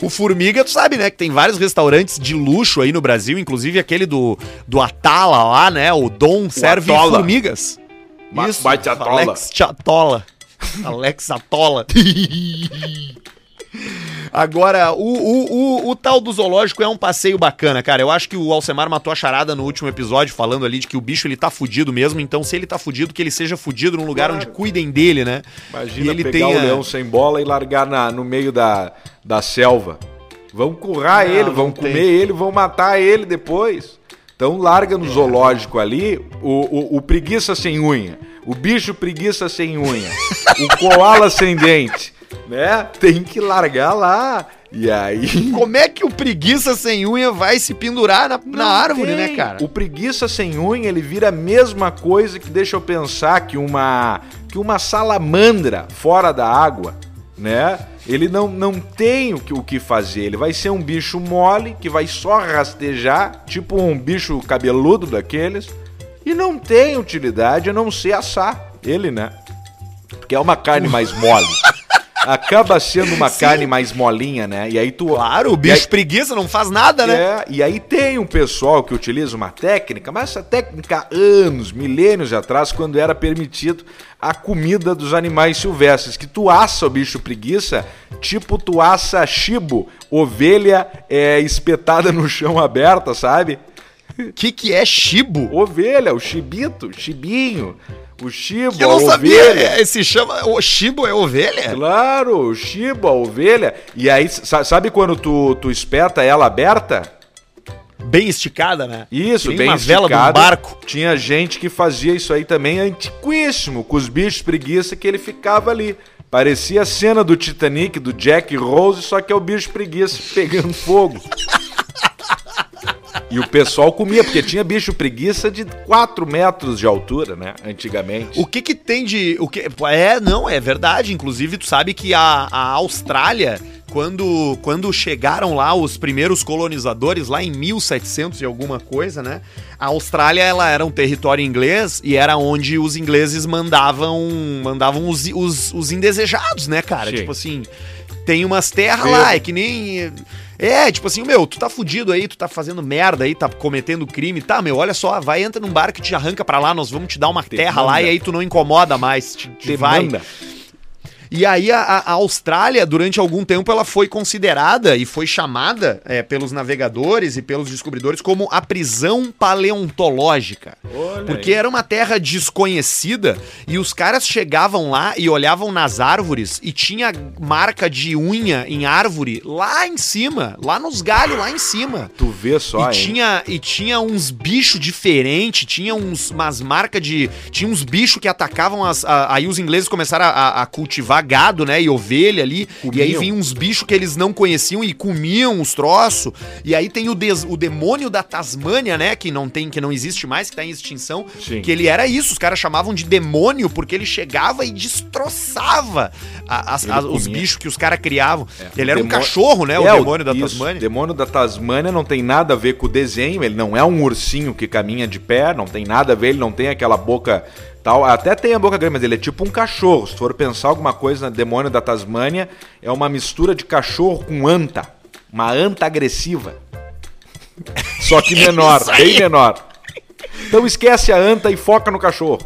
O Formiga, tu sabe, né? Que tem vários restaurantes de luxo aí no Brasil, inclusive aquele do, do Atala lá, né? O Dom serve Atola. formigas. Ma- bate Atola. Alex Chatola. Alex Atola. Agora, o, o, o, o tal do zoológico é um passeio bacana, cara. Eu acho que o Alcemar matou a charada no último episódio, falando ali de que o bicho ele tá fudido mesmo. Então, se ele tá fudido, que ele seja fudido num lugar Claro. onde cuidem dele, né? Imagina pegar o leão sem bola e largar na, no meio da, da selva. Vão currar Não, ele, não vão tem. comer ele, vão matar ele depois. Então larga no zoológico ali o, o, o preguiça sem unha, o bicho preguiça sem unha, o koala sem dente, né? Tem que largar lá. E aí... Como é que o preguiça sem unha vai se pendurar na, na árvore, tem. né, cara? O preguiça sem unha, ele vira a mesma coisa que deixa eu pensar que uma que uma salamandra fora da água, né? Ele não, não tem o que, o que fazer. Ele vai ser um bicho mole que vai só rastejar, tipo um bicho cabeludo daqueles, e não tem utilidade a não ser assar ele, né? Porque é uma carne mais mole. Acaba sendo uma Sim. carne mais molinha, né? E aí tu Claro, o bicho aí- preguiça não faz nada, né? é, e aí tem um pessoal que utiliza uma técnica, mas essa técnica há anos, milênios atrás, quando era permitido a comida dos animais silvestres, que tu assa o bicho preguiça, tipo tu assa chibo, ovelha é, espetada no chão aberta, sabe? O que, que é chibo? Ovelha, o chibito, chibinho, o chibo, Eu a não sabia. ovelha. é, Se chama. O chibo é ovelha? Claro, o chibo, a ovelha. E aí, sa- sabe quando tu, tu espeta ela aberta? Bem esticada, né? Isso, Que bem uma vela de um esticado. barco. Tinha gente que fazia isso aí também antiquíssimo, com os bichos preguiça que ele ficava ali. Parecia a cena do Titanic, do Jack e Rose, só que é o bicho preguiça pegando fogo. E o pessoal comia, porque tinha bicho preguiça de 4 metros de altura, né? Antigamente. O que que tem de. O que, é, não, é verdade. Inclusive, tu sabe que a, a Austrália quando, quando chegaram lá os primeiros colonizadores, lá em 1700 e alguma coisa, né? A Austrália, ela era um território inglês e era onde os ingleses mandavam mandavam os, os, os indesejados, né, cara? Sim. Tipo assim, tem umas terras lá, é que nem... É, tipo assim, meu, tu tá fudido aí, tu tá fazendo merda aí, tá cometendo crime, tá, meu, olha só, vai, entra num barco que te arranca pra lá, nós vamos te dar uma terra lá e aí tu não incomoda mais, te, te vai. E aí a, a Austrália, durante algum tempo, ela foi considerada e foi chamada é, pelos navegadores e pelos descobridores como a prisão paleontológica. Olha Porque aí. era uma terra desconhecida e os caras chegavam lá e olhavam nas árvores e tinha marca de unha em árvore lá em cima, lá nos galhos lá em cima. Tu vê só, E hein? tinha, e tinha uns bichos diferentes, tinha uns, umas marcas de. Tinha uns bichos que atacavam as. a- aí os ingleses começaram a, a- a cultivar gado, né? E ovelha ali. E aí Comiam. vinham uns bichos que eles não conheciam e comiam os troços. E aí tem o, des- o demônio da Tasmânia, né? Que não tem, que não existe mais, que tá em extinção. Sim. Que ele era isso, os caras chamavam de demônio, porque ele chegava e destroçava a- as- as- os bichos que os caras criavam. Ele era um Demônio- cachorro, né? É, o demônio da isso, Tasmânia. demônio da Tasmânia não tem nada a ver com o desenho, ele não é um ursinho que caminha de pé, não tem nada a ver, ele não tem aquela boca tal. Até tem a boca grande, mas ele é tipo um cachorro. Se for pensar alguma coisa na demônio da Tasmânia, é uma mistura de cachorro com anta. Uma anta agressiva. Só que menor, bem menor. Então esquece a anta e foca no cachorro.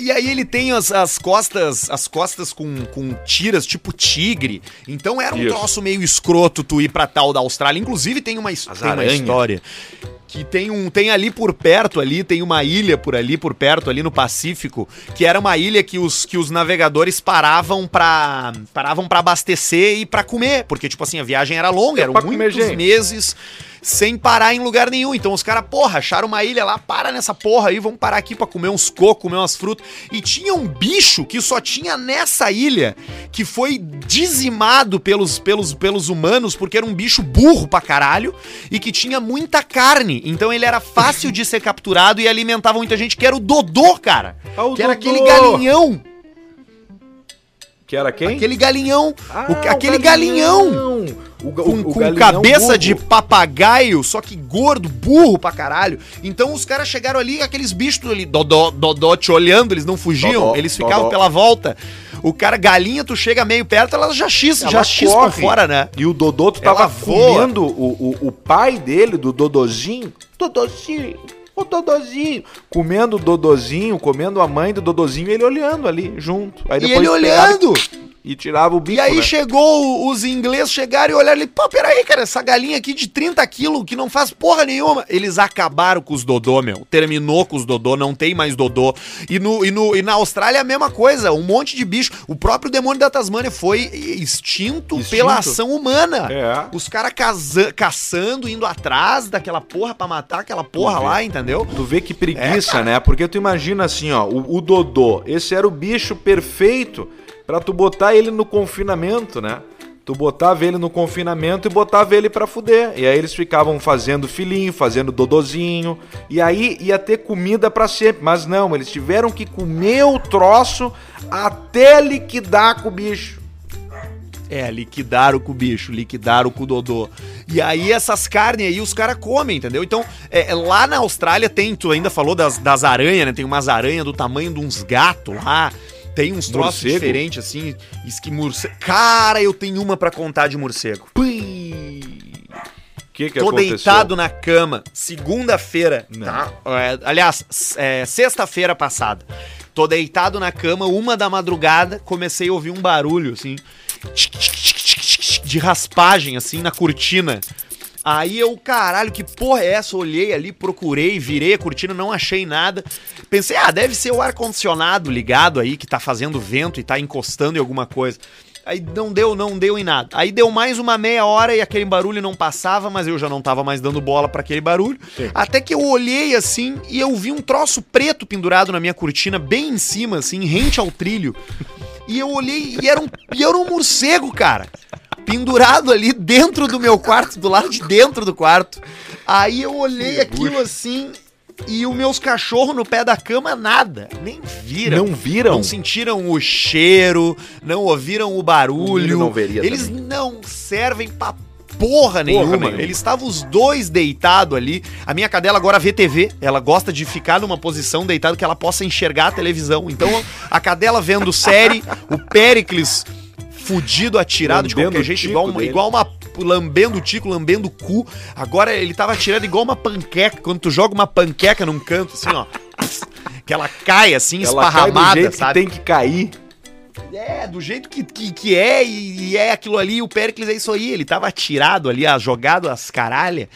E aí ele tem as, as costas, as costas com, com tiras tipo tigre. Então era um Isso. troço meio escroto tu ir pra tal da Austrália. Inclusive tem uma, tem uma história que tem um tem ali por perto ali, tem uma ilha por ali por perto ali no Pacífico, que era uma ilha que os, que os navegadores paravam pra paravam para abastecer e pra comer, porque tipo assim, a viagem era longa, eram pra comer muitos gente. meses sem parar em lugar nenhum. Então os caras, porra, acharam uma ilha lá, para nessa porra aí, vamos parar aqui pra comer uns cocos, comer umas frutas. E tinha um bicho que só tinha nessa ilha, que foi dizimado pelos, pelos, pelos humanos, porque era um bicho burro pra caralho e que tinha muita carne. Então ele era fácil de ser capturado e alimentava muita gente, que era o Dodô, cara. Ah, o que era Dodô! aquele galinhão. Que era quem? Aquele galinhão. Ah, o- o aquele galinhão. O, ga- com, o- o com galinhão cabeça burro. de papagaio, só que gordo, burro pra caralho. Então os caras chegaram ali, aqueles bichos ali, dodó, dodó, te olhando, eles não fugiam, Dodó, eles ficavam dodó. pela volta. O cara, galinha, tu chega meio perto, ela já xisca, já corre. fora, né? E o Dodô, tu tava voa. comendo o, o, o pai dele, do Dodozinho. Dodozinho, o Dodozinho. Comendo o Dodozinho, comendo a mãe do Dodozinho, ele olhando ali, junto. Aí E ele olhando. E tirava o bico, E aí né? chegou, os ingleses chegaram e olharam ali, pô, peraí, cara, essa galinha aqui de 30 quilos que não faz porra nenhuma. Eles acabaram com os Dodô, meu. Terminou com os Dodô, não tem mais Dodô. E, no, e, no, e na Austrália a mesma coisa, um monte de bicho. O próprio demônio da Tasmânia foi extinto, Extinto. pela ação humana. É. Os caras caçando, indo atrás daquela porra pra matar aquela porra lá, entendeu? Tu vê que preguiça, É, né? Porque tu imagina assim, ó, o, o Dodô, esse era o bicho perfeito pra tu botar ele no confinamento, né? Tu botava ele no confinamento e botava ele pra fuder. E aí eles ficavam fazendo filhinho, fazendo dodozinho. E aí ia ter comida pra sempre. Mas não, eles tiveram que comer o troço até liquidar com o bicho. É, liquidaram com o bicho, liquidaram com o Dodô. E aí essas carnes aí os caras comem, entendeu? Então, é, é, lá na Austrália tem, tu ainda falou das, das aranhas, né? Tem umas aranhas do tamanho de uns gatos lá. Tem uns troços Morcego? diferentes, assim. Esqui morcego. Cara, eu tenho uma pra contar de morcego. O que que Tô aconteceu? deitado na cama, segunda-feira, tá? É, aliás, é, sexta-feira passada. Tô deitado na cama, uma da madrugada, comecei a ouvir um barulho, assim, de raspagem, assim, na cortina. Aí eu, caralho, que porra é essa? Olhei ali, procurei, virei a cortina, não achei nada. Pensei, ah, deve ser o ar-condicionado ligado aí, que tá fazendo vento e tá encostando em alguma coisa. Aí não deu, não deu em nada. Aí deu mais uma meia hora e aquele barulho não passava, mas eu já não tava mais dando bola pra aquele barulho. Sim. Até que eu olhei assim e eu vi um troço preto pendurado na minha cortina, bem em cima, assim, rente ao trilho. E eu olhei e era um, e era um morcego, cara. Pendurado ali dentro do meu quarto, do lado de dentro do quarto. Aí eu olhei aquilo assim E os meus cachorros no pé da cama, nada. Nem viram. Não viram? Não sentiram o cheiro, não ouviram o barulho. Não veria Eles também. não servem pra porra nenhuma. nenhuma. Eles estavam os dois deitados ali. A minha cadela agora vê TV. Ela gosta de ficar numa posição deitado que ela possa enxergar a televisão. Então, a cadela vendo série, o Péricles fudido, atirado de qualquer jeito, igual uma, igual uma lambendo o tico, lambendo o cu. Agora ele tava atirando igual uma panqueca. Quando tu joga uma panqueca num canto, assim, ó. Que ela cai assim, Ela cai do esparramada, jeito sabe? que tem que cair. É, do jeito que, que, que é, e, e é aquilo ali, o Pericles é isso aí, ele tava atirado ali, ah, jogado as caralhas.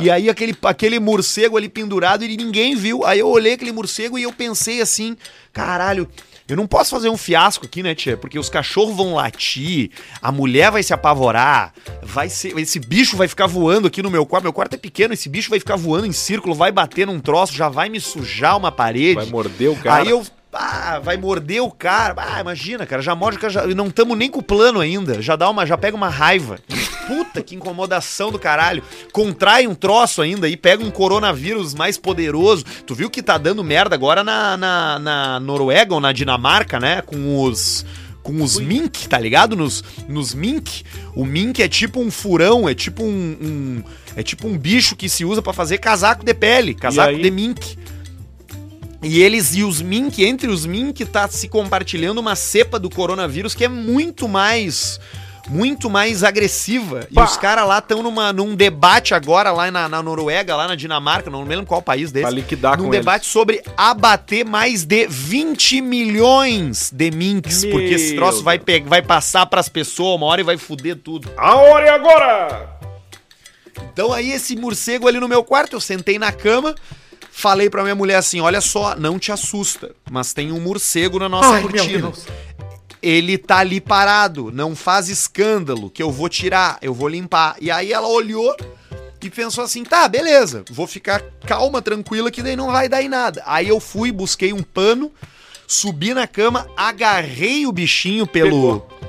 E aí aquele, aquele morcego ali pendurado e ninguém viu. Aí eu olhei aquele morcego e eu pensei assim, caralho, eu não posso fazer um fiasco aqui, né, tia? Porque os cachorros vão latir, a mulher vai se apavorar, vai ser, esse bicho vai ficar voando aqui no meu quarto. Meu quarto é pequeno, esse bicho vai ficar voando em círculo, vai bater num troço, já vai me sujar uma parede. Vai morder o cara. Aí eu. Ah, vai morder o cara. Ah, imagina, cara, já morde o cara. Já, não estamos nem com o plano ainda. Já dá uma, já pega uma raiva. Puta que incomodação do caralho. Contrai um troço ainda e pega um coronavírus mais poderoso. Tu viu que tá dando merda agora na, na, na Noruega ou na Dinamarca, né? Com os. Com os mink, tá ligado? Nos, nos mink. O mink é tipo um furão, é tipo um. um- é tipo um bicho que se usa pra fazer casaco de pele, casaco de mink. E eles e os mink, entre os mink, tá se compartilhando uma cepa do coronavírus que é muito mais. Muito mais agressiva. E Pá. os caras lá estão num debate agora, lá na, na Noruega, lá na Dinamarca, não lembro qual país desse. Pra liquidar num debate sobre abater mais de 20 milhões de minks. Meu porque esse troço vai, vai passar pras pessoas uma hora e vai fuder tudo. A hora é agora! Então aí esse morcego ali no meu quarto, eu sentei na cama, falei pra minha mulher assim, olha só, não te assusta, mas tem um morcego na nossa Ai, cortina. Ele tá ali parado, não faz escândalo, que eu vou tirar, eu vou limpar. E aí ela olhou e pensou assim, tá, beleza, vou ficar calma, tranquila, que daí não vai dar em nada. Aí eu fui, busquei um pano, subi na cama, agarrei o bichinho pelo Pegou.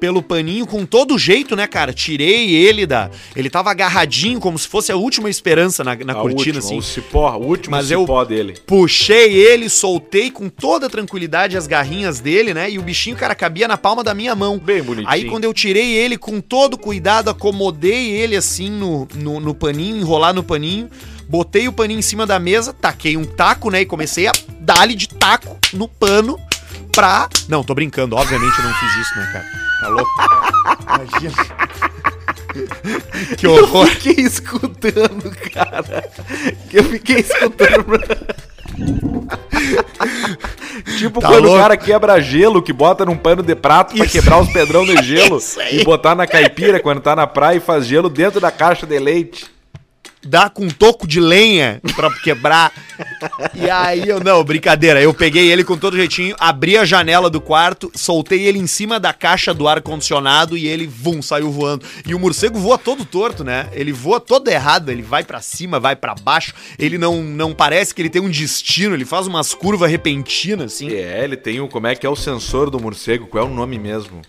Pelo paninho com todo jeito, né, cara? Tirei ele da. Ele tava agarradinho, como se fosse a última esperança na, na A cortina, última, assim. O cipó, o último Mas eu- cipó dele. Puxei ele, soltei com toda tranquilidade as garrinhas dele, né? E o bichinho, cara, cabia na palma da minha mão. Bem bonitinho. Aí quando eu tirei ele com todo cuidado, acomodei ele assim no, no, no paninho, enrolar no paninho, botei o paninho em cima da mesa, taquei um taco, né? E comecei a dar-lhe de taco no pano pra. Não, tô brincando, obviamente eu não fiz isso, né, cara? Tá louco? Imagina. que horror. Eu fiquei escutando, cara. Eu fiquei escutando. tipo Tá quando louco? o cara quebra gelo, que bota num pano de prato pra Isso. quebrar os pedrão de gelo e botar na caipira quando tá na praia e faz gelo dentro da caixa de leite. Dá com um toco de lenha pra quebrar. E aí eu, não, brincadeira. Eu peguei ele com todo jeitinho, abri a janela do quarto, soltei ele em cima da caixa do ar-condicionado e ele, vum, saiu voando. E o morcego voa todo torto, né? Ele voa todo errado, ele vai pra cima, vai pra baixo. Ele não, não parece que ele tem um destino, ele faz umas curvas repentinas, assim. É, ele tem o. Como é que é o sensor do morcego? Qual é o nome mesmo?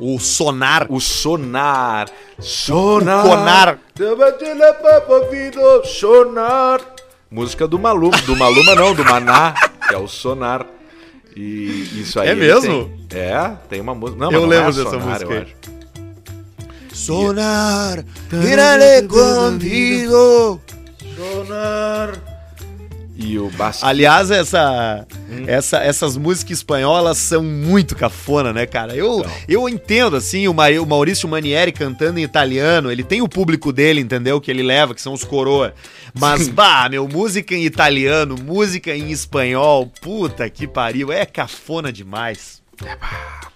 O sonar. O sonar. Sonar. conar. Sonar. Música do Maluma. Do Maluma não, do Maná, que é o sonar. E isso aí. É mesmo? tem. É, tem uma música. Não, Eu não lembro é dessa sonar, música eu acho. Sonar, giraré contigo. Sonar. E o Basquinho. Aliás, essa, essa, essas músicas espanholas são muito cafona, né, cara? Eu, Então. eu entendo, assim, o, Ma- o Maurício Manieri cantando em italiano, ele tem o público dele, entendeu? Que ele leva, que são os coroa. Mas, bah, meu, música em italiano, música em espanhol, puta que pariu, é cafona demais.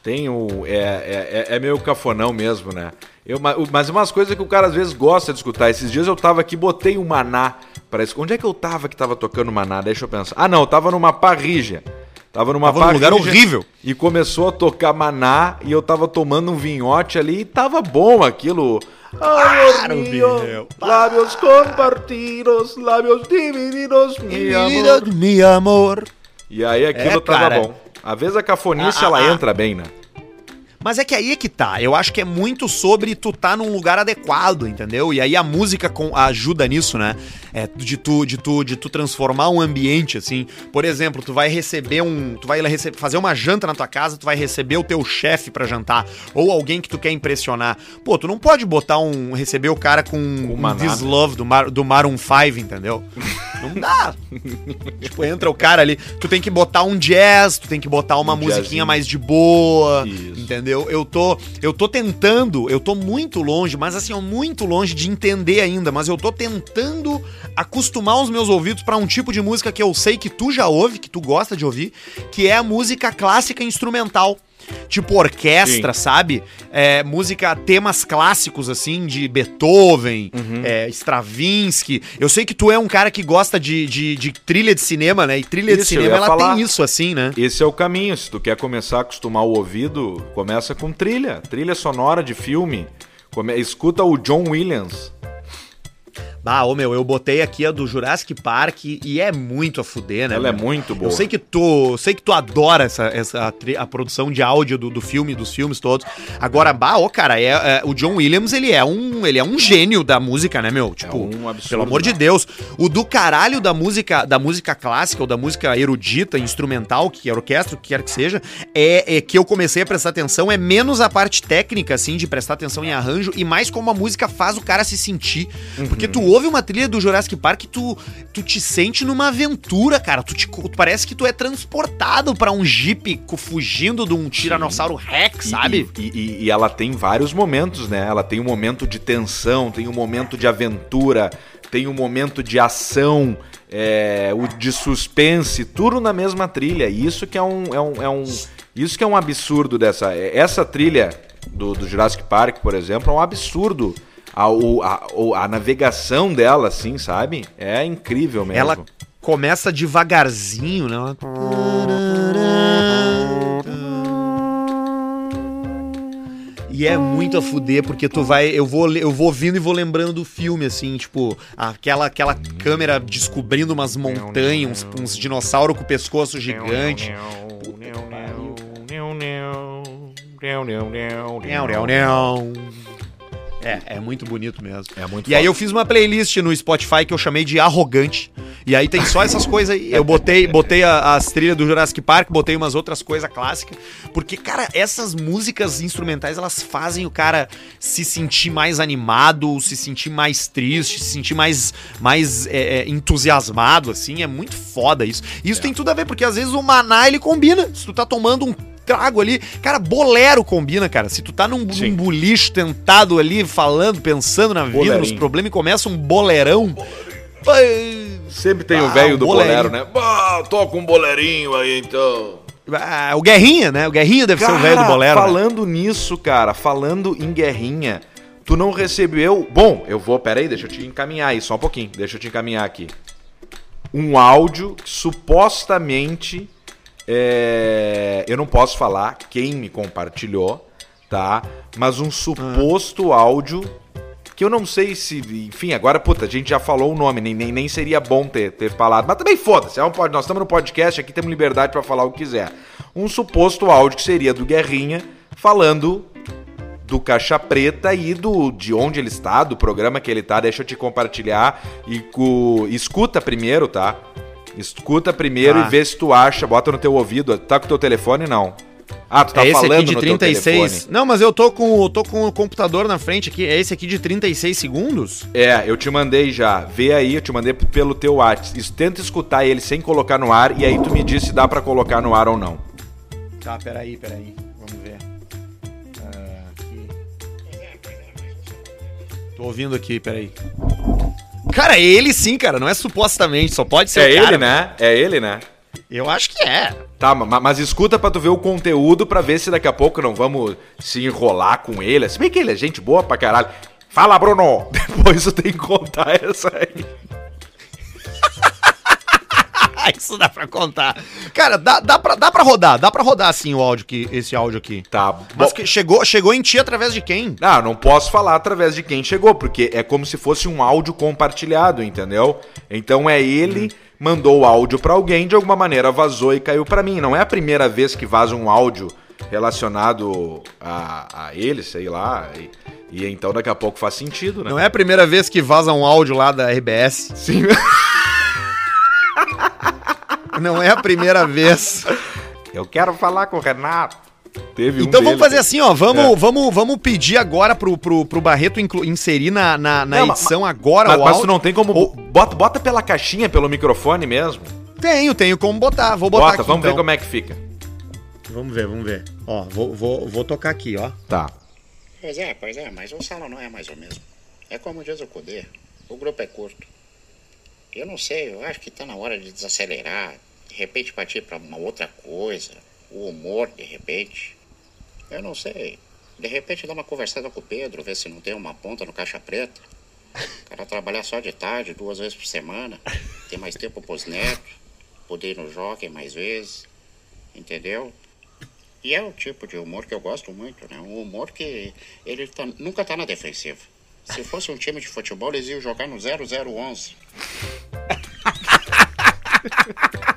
Tem o. É, é, é- é meio cafonão mesmo, né? Eu, mas umas coisas que o cara às vezes gosta de escutar. Esses dias eu tava aqui, botei o maná pra escutar. Onde é que eu tava que tava tocando maná? Deixa eu pensar. Ah, não, eu tava numa parrija. Tava numa Tava num lugar horrível. E começou a tocar maná e eu tava tomando um vinhote ali e tava bom aquilo. Claro, meu. lábios compartidos, lábios divididos, mi amor. Mi amor. E aí aquilo É, tava bom. Às vezes a cafonice Ah, ela ah, ah. entra bem, né? Mas é que aí é que tá. Eu acho que é muito sobre tu tá num lugar adequado, entendeu? E aí a música com, ajuda nisso, né? É, de tu, de tu, de tu transformar um ambiente assim. Por exemplo, tu vai receber um, tu vai fazer uma janta na tua casa, tu vai receber o teu chefe pra jantar ou alguém que tu quer impressionar. Pô, tu não pode botar um receber o cara com, um uma This. Love do, Mar, do Maroon 5, entendeu? Não dá. tipo, entra o cara ali, tu tem que botar um jazz, tu tem que botar uma Um musiquinha jazzinho. mais de boa, Isso. entendeu? Eu tô, eu tô tentando, eu tô muito longe, mas assim, ó, muito longe de entender ainda, mas eu tô tentando acostumar os meus ouvidos pra um tipo de música que eu sei que tu já ouve, que tu gosta de ouvir, que é a música clássica instrumental. Tipo orquestra, sabe? É, música, temas clássicos, assim, de Beethoven, Uhum. é, Stravinsky. Eu sei que tu é um cara que gosta de, de, de trilha de cinema, né? E trilha de Isso, eu cinema, ela falar. tem isso, assim, né? Esse é o caminho. Se tu quer começar a acostumar o ouvido, começa com trilha. Trilha sonora de filme. Come- Escuta o John Williams. Bah, ô meu, eu botei aqui a do Jurassic Park e é muito a fuder, né? Ela é meu? muito boa. Eu sei que tu, sei que tu adora essa, essa a, produção de áudio do, do filme, dos filmes todos. Agora, bah, ô cara, é, é- o John Williams, ele é um, ele é um gênio da música, né, meu? Tipo, um absurdo, pelo amor de né? Deus, o do caralho da música, da música clássica ou da música erudita, instrumental, que é orquestra, o que quer que seja, é, é que eu comecei a prestar atenção é menos a parte técnica assim de prestar atenção em arranjo e mais como a música faz o cara se sentir. Porque tu ouve uma trilha do Jurassic Park, tu tu te sente numa aventura, cara. Tu, te, tu parece que tu é transportado pra um jeep fugindo de um tiranossauro Rex, sabe? E, e- e ela tem vários momentos, né? Ela tem um momento de tensão, tem um momento de aventura, tem um momento de ação, é, o de suspense, tudo na mesma trilha. E isso que é um, é um, é um- isso que é um absurdo dessa. Essa trilha do, do Jurassic Park, por exemplo, é um absurdo. A, o- a, a navegação dela, assim, sabe? É incrível mesmo. Ela começa devagarzinho, né? Ela- E é muito a fuder, porque tu vai. Eu vou, eu vou ouvindo e vou lembrando do filme, assim, tipo, aquela, aquela câmera descobrindo umas montanhas, uns, uns dinossauros com o pescoço gigante. Nhão. É, é muito bonito mesmo. É muito E aí foda. eu fiz uma playlist no Spotify que eu chamei de Arrogante. E aí tem só essas coisas aí. Eu botei, botei a- as trilhas do Jurassic Park, botei umas outras coisas clássicas. Porque, cara, essas músicas instrumentais, elas fazem o cara se sentir mais animado, se sentir mais triste, se sentir mais, mais é, é, entusiasmado, assim. É muito foda isso. E isso tem tudo a ver, porque às vezes o maná, ele combina. Se tu tá tomando um trago ali. Cara, bolero combina, cara. Se tu tá num, num bulicho tentado ali, falando, pensando na vida, nos Bolerinho. problemas e começa um boleirão. Pô, Sempre tem Ah, o velho do bolerinho. bolero, né? Bah, toca um boleirinho aí então. ah, o Guerrinha, né? O Guerrinha deve ser o velho do bolero. né? falando nisso, cara, falando em guerrinha, tu não recebeu... Bom, eu vou... Pera aí, deixa eu te encaminhar aí, só um pouquinho. Deixa eu te encaminhar aqui. Um áudio que supostamente... é, Eu não posso falar quem me compartilhou, tá? Mas um suposto áudio que eu não sei se... Enfim, agora, puta, a gente já falou o nome, nem, nem, nem seria bom ter, ter falado. Mas também foda-se, é um pod- nós estamos no podcast, aqui temos liberdade pra falar o que quiser. Um suposto áudio que seria do Guerrinha falando do Caixa Preta e do de onde ele está, do programa que ele tá. Deixa eu te compartilhar e co- escuta primeiro, tá? Escuta primeiro Tá. e vê se tu acha, bota no teu ouvido. Tá com o teu telefone não? Ah, tu tá é esse falando aqui de no teu 36. telefone. Não, mas eu tô com, eu tô com o computador na frente aqui. É esse aqui de 36 segundos? É, eu te mandei já. Vê aí, eu te mandei pelo teu WhatsApp. Isso, Tenta escutar ele sem colocar no ar e aí tu me diz se dá pra colocar no ar ou não. Tá, peraí, peraí. Vamos ver. Ah, aqui. Tô ouvindo aqui, peraí. Cara, é ele sim, cara. Não é supostamente, só pode ser É o cara. ele, né? É ele, né? Eu acho que é. Tá, ma- mas escuta pra tu ver o conteúdo pra ver se daqui a pouco não vamos se enrolar com ele. Se bem que ele é gente boa pra caralho. Fala, Bruno! Depois tu tem que contar essa aí. Isso dá pra contar. Cara, dá, dá, pra, dá pra rodar. Dá pra rodar sim o áudio aqui, esse áudio aqui. Tá. Mas que chegou, chegou em ti através de quem? Ah, não posso falar através de quem chegou, porque é como se fosse um áudio compartilhado, entendeu? Então é ele mandou o áudio pra alguém, de alguma maneira vazou e caiu pra mim. Não é a primeira vez que vaza um áudio relacionado a, a ele, sei lá. E, e então daqui a pouco faz sentido, né? Não é a primeira vez que vaza um áudio lá da RBS. Sim. Não é a primeira vez. Eu quero falar com o Renato. Teve um Então vamos deles. fazer assim, ó. Vamos, É. vamos, vamos pedir agora pro, pro, pro Barreto inserir na, na, na Não, mas- edição agora Mas, o mas tu áudio. não tem como. Bota, bota pela caixinha, pelo microfone mesmo. Tenho, tenho como botar. Vou botar Bota, aqui, vamos ver então. como é que fica. Vamos ver, vamos ver. Ó, vou, vou, vou tocar aqui, ó. Tá. Pois é, pois é, mas o salão não é mais o mesmo. É como diz o Cudê, o grupo é curto. Eu não sei, eu acho que tá na hora de desacelerar, de repente partir pra uma outra coisa, o humor, de repente. Eu não sei. De repente dar uma conversada com o Pedro, ver se não tem uma ponta no caixa preta. O cara trabalhar só de tarde, duas vezes por semana, ter mais tempo pros netos, poder ir no jockey mais vezes, entendeu? E é o tipo de humor que eu gosto muito, né? Um humor que ele tá- nunca tá na defensiva. Se fosse um time de futebol, eles iam jogar no 0011.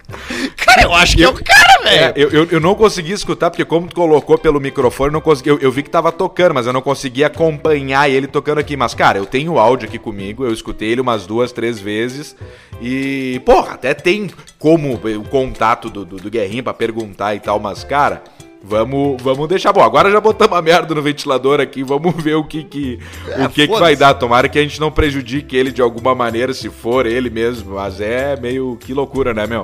Cara, eu acho que é o cara, É, velho. eu, eu, eu não consegui escutar, porque como tu colocou pelo microfone, eu não consegui, eu, eu vi que tava tocando, mas eu não consegui acompanhar ele tocando aqui. Mas, cara, eu tenho o áudio aqui comigo, eu escutei ele umas duas, três vezes. E, porra, até tem como o contato do, do, do Guerrinha pra perguntar e tal, mas, cara. Vamos, vamos deixar. Bom, agora já botamos a merda no ventilador aqui. Vamos ver o que que, É, o que, que vai dar. Tomara que a gente não prejudique ele de alguma maneira, se for ele mesmo. Mas é meio que loucura, né, meu?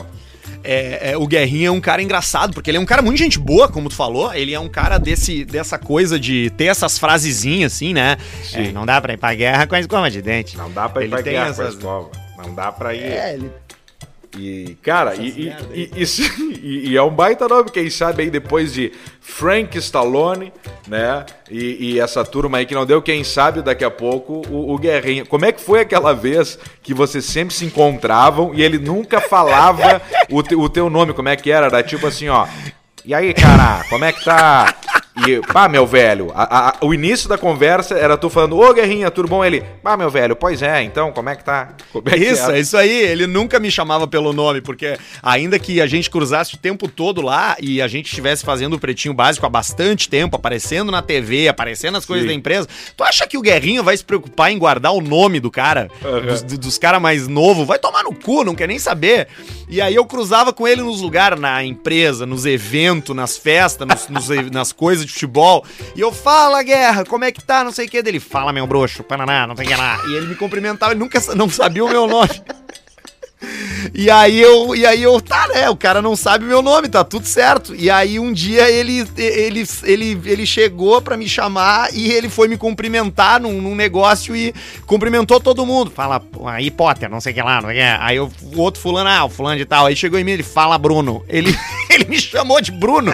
É, é, o Guerrinha é um cara engraçado, porque ele é um cara muito gente boa, como tu falou. Ele é um cara desse, dessa coisa de ter essas frasezinhas assim, né? Sim. É, não dá pra ir pra guerra com a escova de dente. Não dá pra ir Ele pra guerra essas- com a escova. Não dá pra ir. É, ele E, cara, e, e- e- e é um baita nome, quem sabe aí depois de Frank Stallone, né? E, e essa turma aí que não deu, quem sabe daqui a pouco o, o Guerrinha. Como é que foi aquela vez que vocês sempre se encontravam e ele nunca falava o, te- o teu nome? Como é que era? Era tipo assim, ó. E aí, cara, como é que tá? E, pá, meu velho, a- a- o início da conversa era tu falando, ô Guerrinha, tudo bom? Ele, pá, meu velho, pois é, então, como é que tá? É que Isso, é? é isso aí. Ele nunca me chamava pelo nome, porque ainda que a gente cruzasse o tempo todo lá e a gente estivesse fazendo o pretinho básico há bastante tempo, aparecendo na TV, aparecendo nas coisas Sim. da empresa, tu acha que o Guerrinho vai se preocupar em guardar o nome do cara, Aham. dos, dos caras mais novos? Vai tomar no cu, não quer nem saber. E aí eu cruzava com ele nos lugares, na empresa, nos eventos, nas festas, nos- nos nas coisas de futebol. E eu, fala, Guerra, como é que tá? Não sei o que dele. Fala, meu bruxo, pananá, não o que lá. E ele me cumprimentava, ele nunca não sabia o meu nome. E aí eu, e aí eu, tá, né? O cara não sabe meu nome, tá tudo certo. E aí um dia ele ele ele, ele chegou pra me chamar e ele foi me cumprimentar num, num negócio e cumprimentou todo mundo. Fala, "Pô, aí Potter, não sei o que lá, não sei o que. Aí o outro fulano, ah, o fulano de tal. Aí chegou em mim, ele fala Bruno. Ele ele me chamou de Bruno.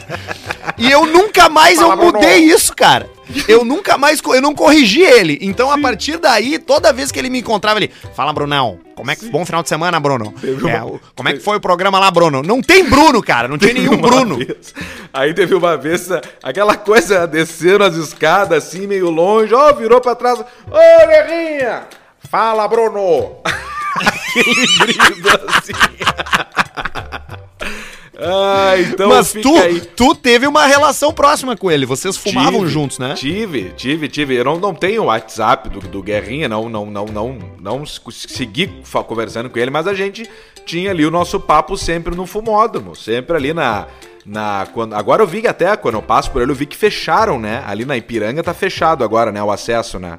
E eu nunca mais eu mudei isso, cara. Eu nunca mais, eu não corrigi ele. Então, a partir daí, toda vez que ele me encontrava, ele, fala, Brunão, como é que, bom final de semana, Bruno? Teve É, uma- como é que foi o programa lá, Bruno? Não tem Bruno, cara, não tem nenhum Bruno. vez. Aí teve uma vez, aquela coisa descendo as escadas assim, meio longe, ó, virou pra trás. Ô, Guerrinha! Fala, Bruno! Aquele grito assim. ah, então Mas tu, aí. tu teve uma relação próxima com ele, vocês fumavam Tive, juntos, né? Tive, tive, tive. Eu não, não tenho o WhatsApp do, do Guerrinha, não, não, não, não, não segui conversando com ele, mas a gente tinha ali o nosso papo sempre no Fumódromo, sempre ali na. Na, quando, agora eu vi que até, quando eu passo por ele, eu vi que fecharam, né? Ali na Ipiranga tá fechado agora, né? O acesso, né?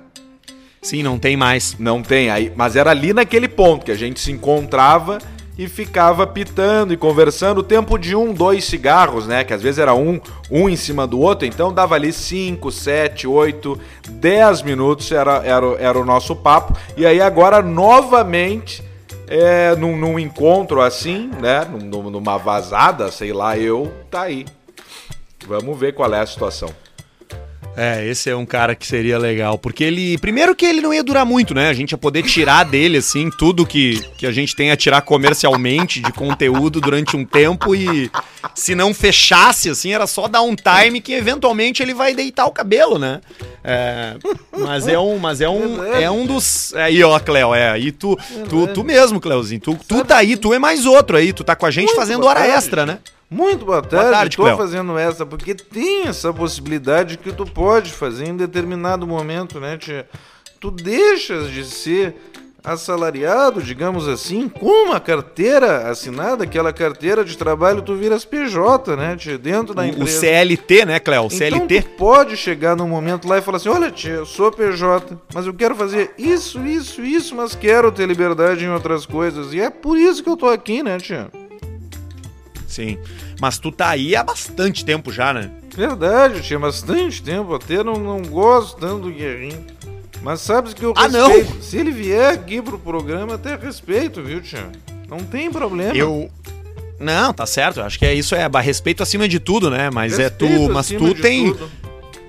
Sim, não tem mais. Não tem aí, mas era ali naquele ponto que a gente se encontrava e ficava pitando e conversando o tempo de um, dois cigarros, né? Que às vezes era um, um em cima do outro, então dava ali cinco, sete, oito, dez minutos era, era, era o nosso papo. E aí agora novamente é, num, num encontro assim, né? Num- numa vazada, sei lá, eu tá aí. Vamos ver qual é a situação. É, esse é um cara que seria legal, porque ele, primeiro que ele não ia durar muito, né? A gente ia poder tirar dele, assim, tudo que, que a gente tem a tirar comercialmente de conteúdo durante um tempo e se não fechasse, assim, era só dar um time que eventualmente ele vai deitar o cabelo, né? É, mas é um, mas é um, é um dos... Aí, ó, Cleo, é, aí tu, tu, tu mesmo, Cleozinho, tu, tu tá aí, tu é mais outro aí, tu tá com a gente fazendo hora extra, né? Muito boa tarde, Cléo. fazendo essa, porque tem essa possibilidade que tu pode fazer em determinado momento, né, tia? Tu deixas de ser assalariado, digamos assim, com uma carteira assinada, aquela carteira de trabalho, tu viras PJ, né, tia? Dentro da O, o empresa. CLT, né, Cléo? O Então CLT. tu pode chegar num momento lá e falar assim, olha tia, eu sou PJ, mas eu quero fazer isso, isso, isso, mas quero ter liberdade em outras coisas. E é por isso que eu tô aqui, né, tia? Sim. Mas tu tá aí há bastante tempo já, né? Verdade, eu tinha bastante tempo, até não, não gosto tanto do Guerrinho. Mas sabes que eu Ah, não? respeito. Se ele vier aqui pro programa, até respeito, viu, tia? Não tem problema. Eu. Não, tá certo. Acho que é isso, é respeito acima de tudo, né? Mas é tu. Respeito Mas tu tem. tudo.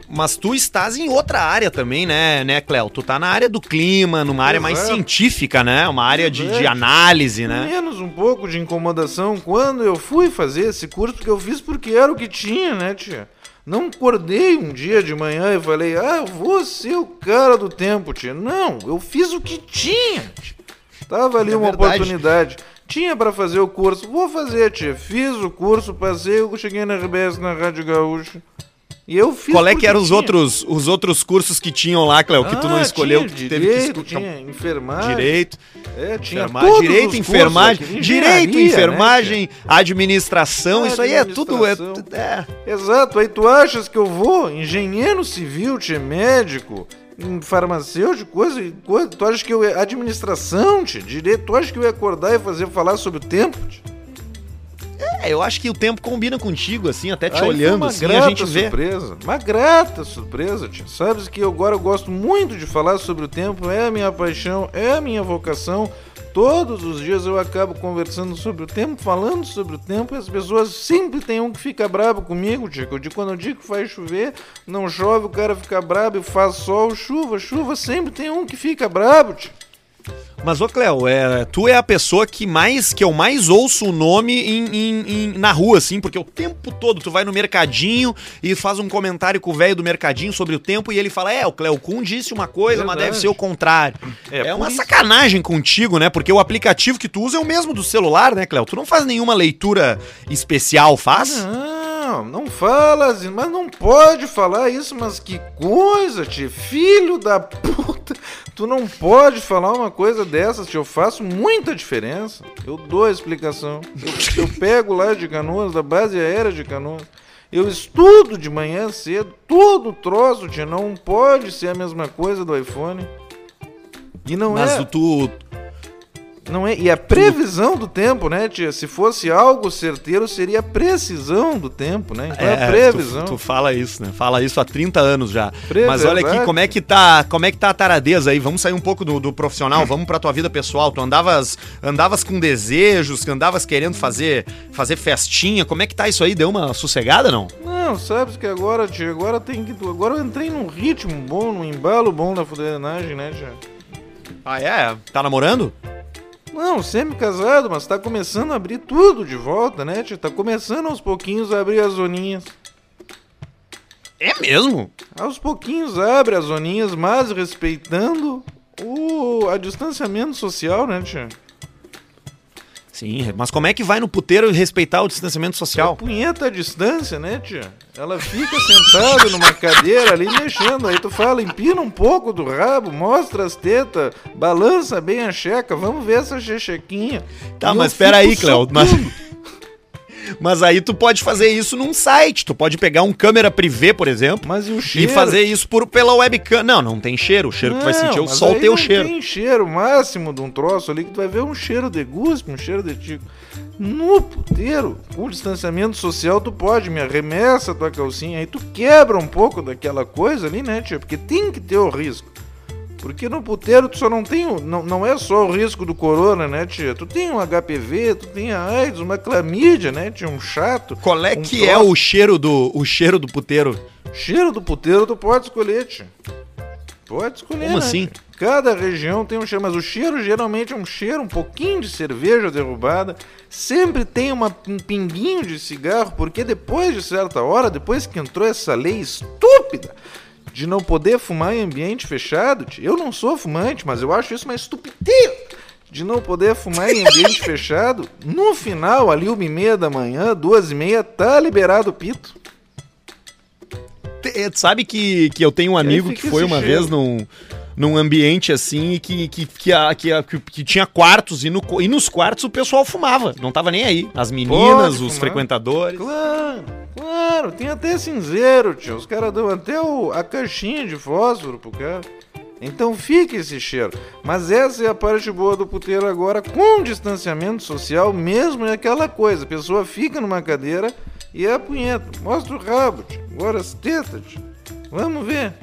Mas tu estás em outra área também, né, né, Cléo? Tu tá na área do clima, numa área mais Exato. científica, né? Uma área de, de análise, né? Menos um pouco de incomodação quando eu fui fazer esse curso que eu fiz porque era o que tinha, né, tia? Não acordei um dia de manhã e falei, ah, eu vou ser o cara do tempo, tia. Não, eu fiz o que tinha. tia. Tava ali É uma verdade. oportunidade. Tinha pra fazer o curso, vou fazer, tia. Fiz o curso, passei, eu cheguei na RBS, na Rádio Gaúcha. E eu fiz Qual é que eram os outros, os outros cursos que tinham lá, Cléo, que tu não Ah, escolheu, tinha que tu teve que direito, escutar? tinha enfermagem. Direito, É, tinha enferma- todos direito, enfermagem, aqui, direito, engenharia, né, enfermagem, administração, isso aí é tudo é, Administração. é, Exato, aí tu achas que eu vou, engenheiro civil, tia, médico, em farmacêutico, coisa, coisa, tu acha que eu ia, administração, tia, direito, tu acha que eu ia acordar e fazer falar sobre o tempo, tia? É, eu acho que o tempo combina contigo assim, até te Aí olhando uma assim, a gente vê. surpresa, uma grata surpresa, tia. Sabes que agora eu gosto muito de falar sobre o tempo, é a minha paixão, é a minha vocação. Todos os dias eu acabo conversando sobre o tempo, falando sobre o tempo, e as pessoas sempre tem um que fica brabo comigo, tia. Eu digo, quando eu digo que vai chover, não chove, o cara fica brabo e faz sol, chuva, chuva, sempre tem um que fica brabo, tia. Mas, ô Cléo, é, tu é a pessoa que mais que eu mais ouço o nome em, em- em- na rua, assim, porque o tempo todo tu vai no mercadinho e faz um comentário com o velho do mercadinho sobre o tempo e ele fala: É, o Cléo Kuhn disse uma coisa, mas Verdade. deve ser o contrário. É, É, uma isso. sacanagem contigo, né? Porque o aplicativo que tu usa é o mesmo do celular, né, Cléo? Tu não faz nenhuma leitura especial, faz? Não, não fala assim, mas não pode falar isso, mas que coisa, tio, filho da puta. Tu não pode falar uma coisa dessas, tio, eu faço muita diferença. Eu dou a explicação. Eu, eu pego lá de Canoas, da base aérea de Canoas. Eu estudo de manhã cedo, todo troço, tio, não pode ser a mesma coisa do iPhone. E não Mas é. o tu. Não é, e a previsão do tempo, né, tia? Se fosse algo certeiro, seria a precisão do tempo, né? Então é, a previsão. Tu, tu fala isso, né? Fala isso há 30 anos já. Mas olha aqui, como é que tá, como é que tá a taradeza aí? Vamos sair um pouco do, do profissional, vamos pra tua vida pessoal. Tu andavas, andavas com desejos, andavas querendo fazer, fazer festinha. Como é que tá isso aí? Deu uma sossegada, não? Não, sabes que agora, tia, agora tem que. Agora eu entrei num ritmo bom, num embalo bom da fuderenagem, né, tia? Ah, é? Tá namorando? Não, sempre casado, mas tá começando a abrir tudo de volta, né, tia? Tá começando aos pouquinhos a abrir as zoninhas. É mesmo? Aos pouquinhos abre as zoninhas, mas respeitando o a distanciamento social, né, tia? Sim, mas como é que vai no puteiro respeitar o distanciamento social? punheta à distância, né, tia? Ela fica sentada numa cadeira ali mexendo. Aí tu fala, empina um pouco do rabo, mostra as tetas, balança bem a checa, vamos ver essa chechequinha. Tá, E mas espera aí, Cléo. Mas... mas aí tu pode fazer isso num site. Tu pode pegar um câmera privê, por exemplo, Mas e o e cheiro? fazer isso por, pela webcam. Não, não tem cheiro. O cheiro que tu vai sentir é o sol aí teu não cheiro. tem cheiro máximo de um troço ali que tu vai ver um cheiro de guspe, um cheiro de tico. No puteiro, com distanciamento social, tu pode, me arremessa a tua calcinha, aí tu quebra um pouco daquela coisa ali, né, tia? Porque tem que ter o risco. Porque no puteiro tu só não tem. o- Não, não é só o risco do corona, né, tia? Tu tem um HPV, tu tem a AIDS, uma clamídia, né, tia? Um chato. Qual é um que é troço. o cheiro do o cheiro do puteiro? Cheiro do puteiro tu pode escolher, tia. Pode escolher. Como né, assim? tia? Cada região tem um cheiro, mas o cheiro geralmente é um cheiro um pouquinho de cerveja derrubada. Sempre tem uma, um pinguinho de cigarro, porque depois de certa hora, depois que entrou essa lei estúpida de não poder fumar em ambiente fechado, tia, eu não sou fumante, mas eu acho isso uma estupidez de não poder fumar em ambiente fechado, no final, ali uma e meia da manhã, duas e meia, tá liberado o pito. Te- eh, Sabe que, que eu tenho um amigo que foi uma cheiro. vez num, num ambiente assim e que, que, que, a- que, a- que- que tinha quartos e, no, e nos quartos o pessoal fumava. Não tava nem aí. As meninas, os fumar. frequentadores. Claro, claro, tem até cinzeiro, tio. Os caras dão até o- a caixinha de fósforo pro cara. Então fica esse cheiro. Mas essa é a parte boa do puteiro agora, com distanciamento social mesmo, é aquela coisa. A pessoa fica numa cadeira e é a punheta. Mostra o rabo, tio. Agora as tetas, tio. Vamos ver.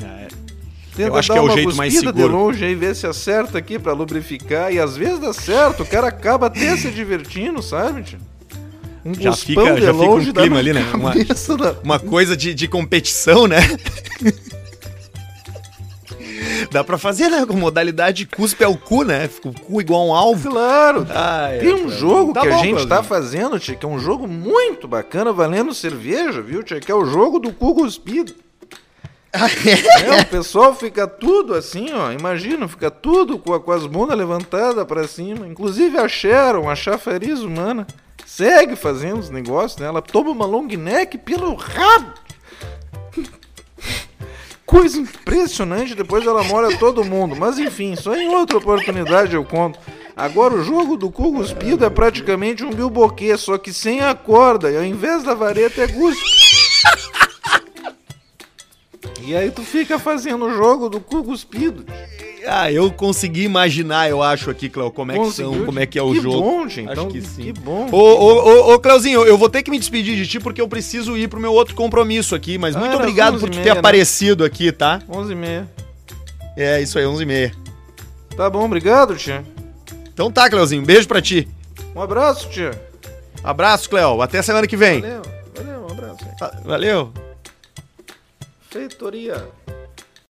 Tenta Eu acho dar que é o uma jeito mais cuspida de seguro. longe aí, ver se acerta aqui pra lubrificar. E às vezes dá certo, o cara acaba até se divertindo, sabe, tio? Um Já fica- já fica um clima ali, né? Uma- da- Uma coisa de, de competição, né? Dá pra fazer, né? Com modalidade cuspe ao cu, né? Fica o cu igual um alvo. Claro. Ah, é, Tem um jogo Tá que a bom, gente tá fazendo, tia, que é um jogo muito bacana, valendo cerveja, viu, tia? Que é o jogo do cu cuspido. É, o pessoal fica tudo assim, ó. Imagina, fica tudo com, a- com as bundas levantadas pra cima. Inclusive a Sharon, a chafariz humana, segue fazendo os negócios, né? Ela toma uma long neck pelo rabo. Coisa impressionante, depois ela molha todo mundo. Mas enfim, só em outra oportunidade eu conto. Agora o jogo do cu cuspido é praticamente um bilboquê, só que sem a corda. E ao invés da vareta é guspe. E aí tu fica fazendo o jogo do cu cuspido. Ah, eu consegui imaginar, eu acho, aqui, Cléo, como é que são, Conseguiu? como é que é o que jogo. Bom, tia, Acho então, que sim. Que bom. Ô, ô, ô, ô, eu vou ter que me despedir de ti porque eu preciso ir pro meu outro compromisso aqui, mas Ah, muito obrigado por tu 11h30, ter né? aparecido aqui, tá? 11 e meia. É, isso aí, 11h30. Tá bom, obrigado, tia. Então tá, Cleuzinho, um beijo pra ti. Um abraço, tia. Abraço, Cleo, até semana que vem. Valeu, valeu, um abraço. Ah, Valeu. Feitoria.